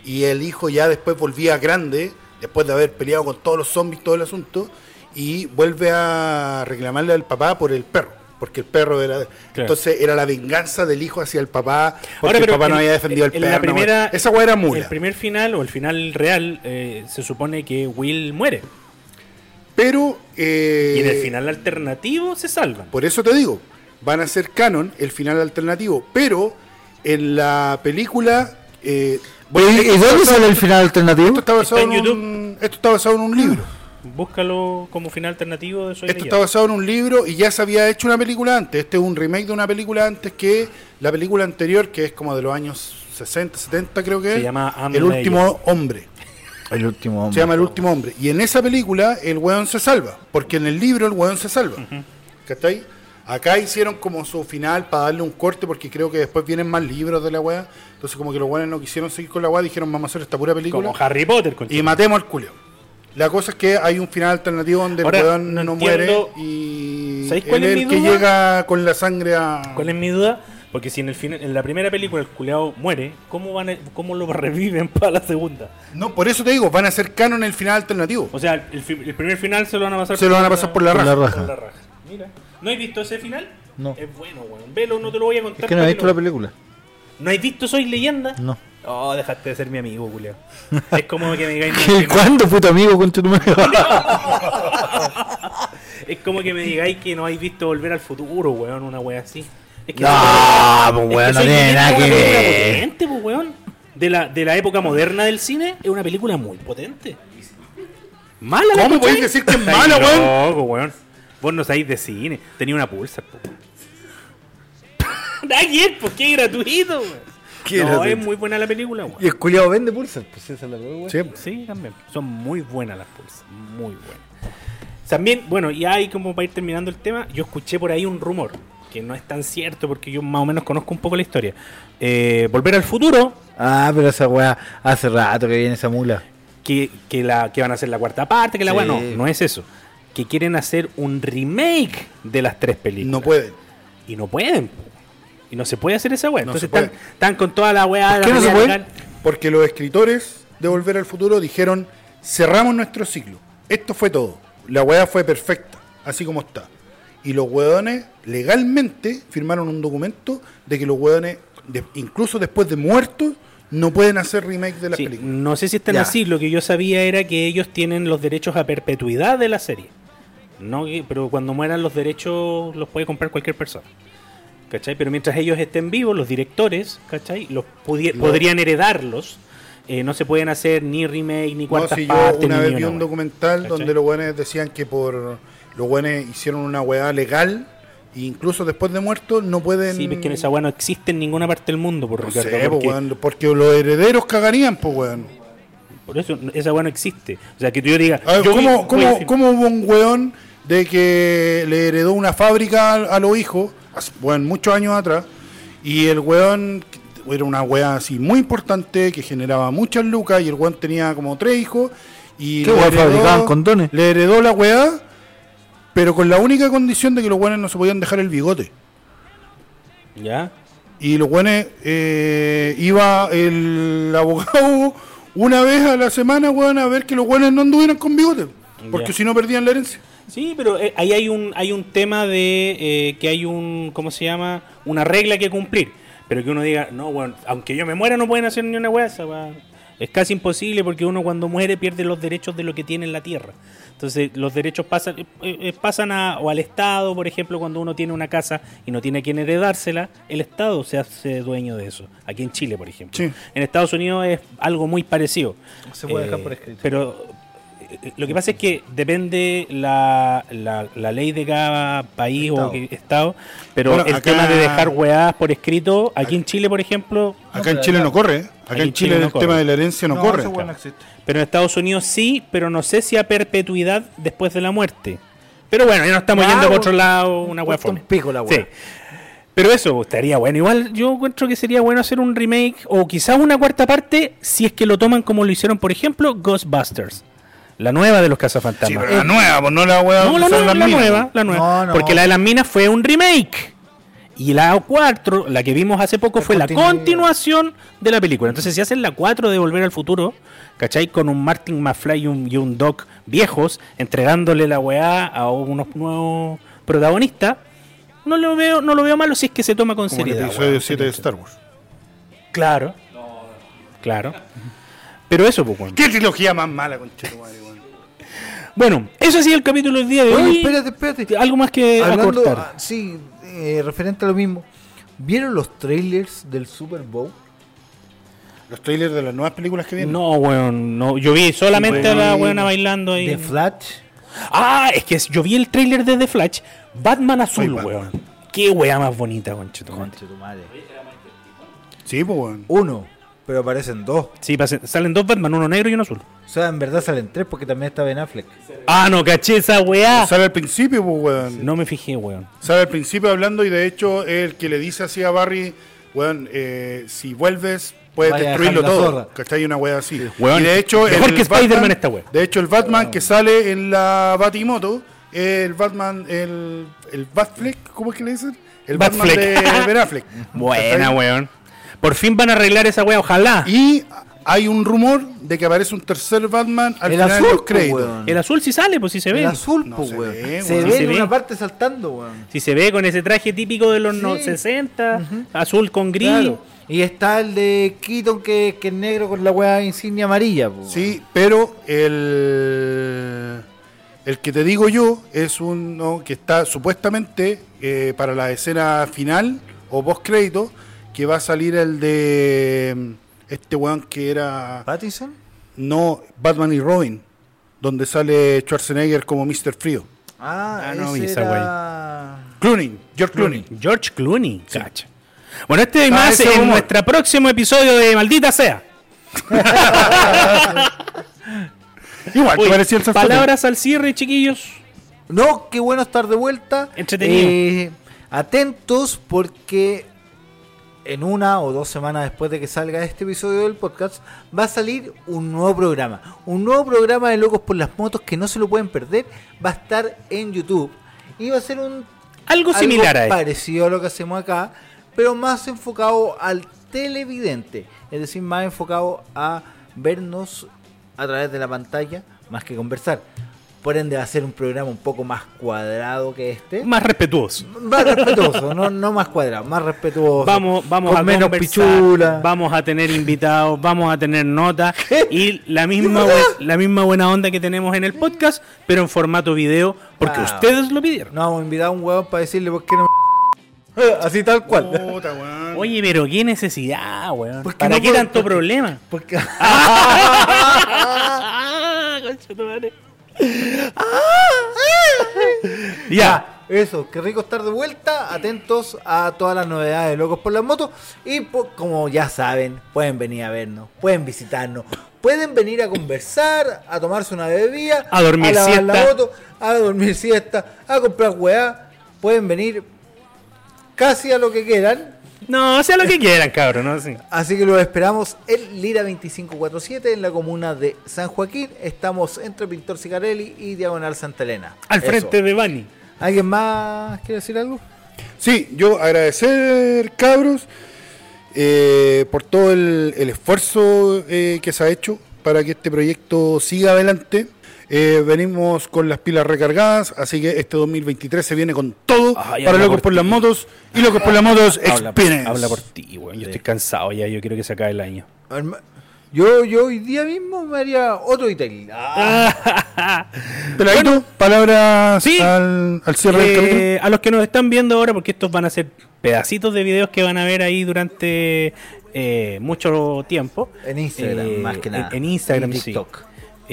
y el hijo ya después volvía grande, después de haber peleado con todos los zombies, todo el asunto, y vuelve a reclamarle al papá por el perro. Porque el perro era. Entonces era la venganza del hijo hacia el papá. Porque Ahora, el pero papá no había defendido al en perro. la no, primera, esa weá era mula. El primer final o el final real eh, se supone que Will muere. Pero. eh, y en el final alternativo se salvan. Por eso te digo, van a ser canon el final alternativo, pero en la película... eh, bueno, ¿Y, dónde sale el final alternativo? Esto está, basado Está en en un, esto está basado en un libro. Búscalo como final alternativo de Soy Esto está basado en un libro y ya se había hecho una película antes. Este es un remake de una película antes que la película anterior, que es como de los años 60, 70 creo que Se es. llama I'm El último hombre. El último hombre. Se llama El último hombre. Y en esa película el weón se salva. Porque en el libro el weón se salva. ¿Cachai? Acá hicieron como su final para darle un corte porque creo que después vienen más libros de la weá. Entonces como que los weones no quisieron seguir con la weá, dijeron vamos a hacer esta pura película. Como Harry Potter. Y matemos al culio. La cosa es que hay un final alternativo donde Ahora, el weón no no, muere y ¿Sabéis él cuál es el que llega con la sangre a... ¿Cuál es mi duda? Porque si en el final, en la primera película el culeado muere, ¿cómo van a- cómo lo reviven para la segunda? No, por eso te digo, van a hacer canon el final alternativo. O sea, el, fi- el primer final se lo van a pasar Se lo van a pasar por la Por la raja. raja. por la raja. Mira. ¿No has visto ese final? No. Es bueno, weón. Velo, no te lo voy a contar. Es que no para visto la película. ¿No has visto Soy Leyenda? No. Oh, dejaste de ser mi amigo, culiao. Es como que me digáis. no, ¿Y que no- cuándo fue tu amigo con tu número? es como que me digáis que no habéis visto Volver al Futuro, weón, una wea así. Es que No, pues, es que weón, no tiene nada es que una película ver. potente, pues, weón. De la, de la época moderna del cine, es una película muy potente. Mala la ¿Cómo podéis decir que es mala, weón? loco, weón? Vos no sabéis de cine. Tenía una pulsa, po, weón. Ayer, pues qué gratuito, weón. No, es muy buena la película, weón. y el culiado vende pulsas. Pues esa es la weá. Sí. Sí, también. Son muy buenas las pulsas. Muy buenas. También, bueno, ya hay como para ir terminando el tema, yo escuché por ahí un rumor, que no es tan cierto porque yo más o menos conozco un poco la historia. Eh, Volver al futuro Ah, pero esa weá hace rato que viene esa mula. Que, que, la, que van a hacer la cuarta parte, que la Sí. weá no, no es eso. Que quieren hacer un remake de las tres películas. No pueden. Y no pueden. Y no se puede hacer esa weá. No Entonces están, con toda la weá. de la qué no se puede? Porque los escritores de Volver al Futuro dijeron, cerramos nuestro ciclo. Esto fue todo. La weá fue perfecta, así como está. Y los weones legalmente firmaron un documento de que los weones, de- incluso después de muertos, no pueden hacer remake de las Sí, películas. no sé si están Ya. así. Lo que yo sabía era que ellos tienen los derechos a perpetuidad de la serie. No, pero cuando mueran los derechos los puede comprar cualquier persona. ¿Cachai? Pero mientras ellos estén vivos, los directores, ¿cachai? Los Lo- podrían heredarlos. Eh, no se pueden hacer ni remake, ni No, cuartas si yo partes, una ni vez ni vi un documental ¿Cachai? donde los weones decían que por los weones hicieron una weá legal e incluso después de muertos no pueden... Sí, es que esa weá no existe en ninguna parte del mundo, por No Ricardo. sé, po, porque, weón, porque los herederos cagarían, pues weón. por eso esa weá no existe. O sea, que tú yo digas. A ver, yo ¿cómo, voy a cómo- decir- cómo hubo un weón de que le heredó una fábrica a, a los hijos, hace- weón, muchos años atrás, y el weón era una weá así muy importante que generaba muchas lucas y el weón tenía como tres hijos y ¿Qué le weá fabricaban condones? Le heredó la weá, pero con la única condición de que los weones no se podían dejar el bigote. ¿Ya? Y los weones eh, iba el abogado una vez a la semana, weón, a ver que los weones no anduvieran con bigote. Porque si no perdían la herencia. Sí, pero eh, ahí hay un hay un tema de eh, que hay un ¿cómo se llama? Una regla que cumplir, pero que uno diga, no, bueno, aunque yo me muera no pueden hacer ni una hueá, es casi imposible porque uno cuando muere pierde los derechos de lo que tiene en la tierra. Entonces, los derechos pasan eh, pasan a, o al Estado, por ejemplo, cuando uno tiene una casa y no tiene a quien heredársela, el Estado se hace dueño de eso. Aquí en Chile, por ejemplo. Sí. En Estados Unidos es algo muy parecido. Se puede dejar por escrito. Pero lo que pasa es que depende la, la, la ley de cada país Estado. o que- estado, pero Bueno, el acá- tema de dejar weadas por escrito, aquí en Chile, por ejemplo, Acá en Chile no corre. ¿eh? Acá en Chile Chile no el corre. tema de la herencia no, corre. pero en Estados Unidos sí, pero no sé si a perpetuidad después de la muerte. Pero bueno, ya no estamos yendo por otro lado, una wea Cuesta un pico la wea. Sí. Pero eso estaría bueno. Igual yo encuentro que sería bueno hacer un remake o quizás una cuarta parte si es que lo toman como lo hicieron, por ejemplo, Ghostbusters. La nueva de los Sí, cazafantasmas. pero la nueva, pues no la weá. No, la, nueva, la nueva, la nueva. No, no. Porque la de las minas fue un remake. Y la 4, la que vimos hace poco, La fue la continuación de la película. Entonces, si hacen la 4 de Volver al Futuro, ¿cachai? Con un Martin McFly y un, y un Doc viejos, entregándole la weá a unos nuevos protagonistas, no lo veo, no lo veo malo si es que se toma con Como el seriedad. episodio weón. 7 de Star Wars. Claro. Claro. Pero eso, pues. ¿Qué trilogía más mala, conchetumadre, weón? Bueno, eso ha sido el capítulo del día de Oye, hoy. espérate, espérate. Algo más que Hablando, acortar. ah, sí, eh, referente a lo mismo. ¿Vieron los trailers del Super Bowl? Los trailers de las nuevas películas que vienen. No, weón, no. Yo vi solamente a la weona bailando ahí. De Flash. Ah, es que yo vi el tráiler de The Flash. Batman azul, Batman. weón. Qué wea más bonita, conchetumare. Conche tu madre. Sí, pues, weón. Uno, pero aparecen dos. Sí, pasen- salen dos Batman, uno negro y uno azul. O sea, en verdad salen tres porque también está Ben Affleck. Ah, no, caché esa weá. Sale al principio, pues, weón. No me fijé, weón. Sale al principio hablando y de hecho es el que le dice así a Barry, weón, eh, si vuelves puedes Vaya destruirlo todo. ¿Cachai? Una wea así. Weón, y de hecho, mejor el que Spider-Man esta wea. De hecho, el Batman que sale en la Batimoto, el Batman, el, el Batfleck, ¿cómo es que le dicen? El Batman Batfleck. de Ben Affleck. Buena, ¿Cachai? weón. Por fin van a arreglar esa weá, ojalá. Y hay un rumor de que aparece un tercer Batman al El final azul, de los po, créditos. weón. El azul sí sale, pues sí se El ve. azul, No po, se weón. ve, Se weón. ve Sí se en ve. una parte saltando, weón. Si se ve con ese traje típico de los no- Sí. 60, azul con gris. Claro. Y está el de Keaton que, que es negro con la weá insignia amarilla, po. Sí, pero el, el que te digo yo es uno que está supuestamente eh, para la escena final o post crédito que va a salir el de mm, este weón que era ¿Pattinson? no Batman y Robin, donde sale Schwarzenegger como Mr. Frío. Ah, Ah, no, ese esa era... Clooney, George Clooney. George Clooney. Cacha. Bueno, este y Ah, más en nuestro próximo episodio de Maldita Sea. Igual, parecía el palabras al cierre, chiquillos. No, qué bueno estar de vuelta. Entretenido. Eh, atentos porque, en una o dos semanas después de que salga este episodio del podcast, va a salir un nuevo programa. Un nuevo programa de Locos por las Motos que no se lo pueden perder. Va a estar en YouTube. Y va a ser un Algo similar a esto. parecido a lo que hacemos acá, pero más enfocado al televidente. Es decir, más enfocado a vernos a través de la pantalla, más que conversar. Por ende, va a ser un programa un poco más cuadrado que este. Más respetuoso. Más respetuoso, no, no más cuadrado, más respetuoso. Vamos, vamos con a menos conversar, pichula. vamos a tener invitados, vamos a tener notas y la misma, la misma buena onda que tenemos en el podcast, pero en formato video, porque Ah. ustedes lo pidieron. No vamos a invitar a un huevón para decirle por qué no me... Así tal cual. Puta. Oye, pero qué necesidad, weón. ¿Por qué ¿Para no qué puedo- tanto problema? Porque... Ya. Eso, qué rico estar de vuelta. Atentos a todas las novedades de Locos por las Motos. Y como ya saben, pueden venir a vernos, pueden visitarnos, pueden venir a conversar, a tomarse una bebida, A dormir lavar la siesta. moto, a dormir siesta, a comprar weá. Pueden venir casi a lo que quieran. No, sea lo que quieran, cabrón, no Sí. Así que los esperamos en Lira 2547 en la comuna de San Joaquín. Estamos entre Pintor Cicarelli y Diagonal Santa Elena. Al Eso. frente de Bani. ¿Alguien más quiere decir algo? Sí, yo agradecer, cabros, eh, por todo el, el esfuerzo eh, que se ha hecho para que este proyecto siga adelante. Eh, venimos con las pilas recargadas, así que este 2023 se viene con todo para Locos por por las motos y Locos por las Motos Experience. habla por ti, weón. Yo estoy cansado ya, yo quiero que se acabe el año. Yo, yo hoy día mismo me haría otro detalle. Ah, Peladito, palabras Sí. al, al cierre del capítulo. Eh, a los que nos están viendo ahora, porque estos van a ser pedacitos de videos que van a ver ahí durante eh, mucho tiempo. En Instagram, Eh, más que nada. En, en Instagram, Y sí.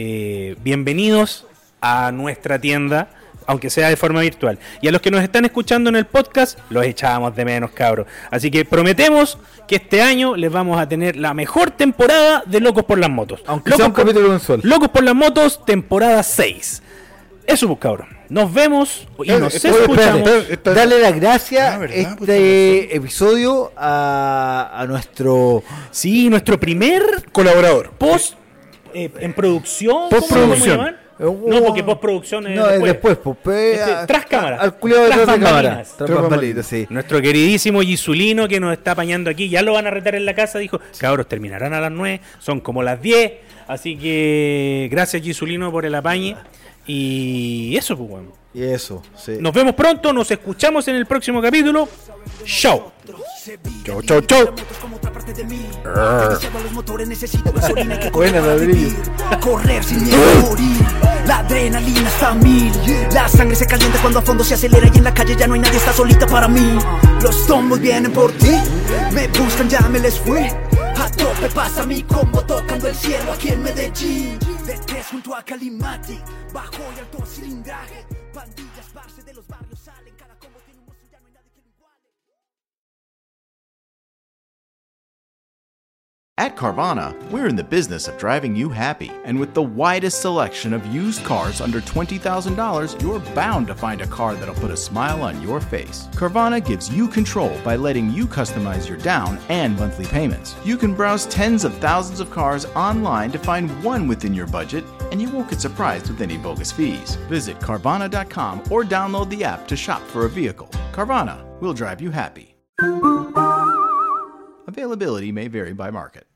Eh, bienvenidos a nuestra tienda, aunque sea de forma virtual. Y a los que nos están escuchando en el podcast, los echábamos de menos, cabros. Así que prometemos que este año les vamos a tener la mejor temporada de Locos por las Motos. Aunque Locos sea un por- capítulo mensual. Locos por las Motos, temporada 6. Eso, pues, cabrón. Nos vemos y Eh, nos espérate, escuchamos. espérate. Esta- Dale las gracias Ah. Pues, este episodio a, a nuestro Sí, nuestro primer Colaborador. post eh, en producción. ¿cómo Postproducción. Eh, No, porque postproducción es No, es después. después, pues, pe- Este, a- tras cámara. Al Tras detrás de. Tras Tras bambalinas, sí. Nuestro queridísimo Gisulino que nos está apañando aquí, ya lo van a retar en la casa, dijo, cabros, terminarán a las 9, son como las 10, así que gracias Gisulino por el apañe. Y eso, pues, bueno. Y eso, sí. Nos vemos pronto, nos escuchamos en el próximo capítulo. Chao. Chau, chau, chau. Buena, vivir. Correr sin miedo a morir. La adrenalina está a mil. La sangre se calienta cuando a fondo se acelera y en la calle ya no hay nadie, está solita para mí. Los tombos vienen por ti. Me buscan, ya me les fui. A tope pasa mi combo tocando el cielo aquí en Medellín. De tres junto a Calimati. Bajo y alto cilindraje. bandidos At Carvana, we're in the business of driving you happy. And with the widest selection of used cars under $20,000, you're bound to find a car that'll put a smile on your face. Carvana gives you control by letting you customize your down and monthly payments. You can browse tens of thousands of cars online to find one within your budget, and you won't get surprised with any bogus fees. Visit Carvana.com or download the app to shop for a vehicle. Carvana, will drive you happy. Availability may vary by market.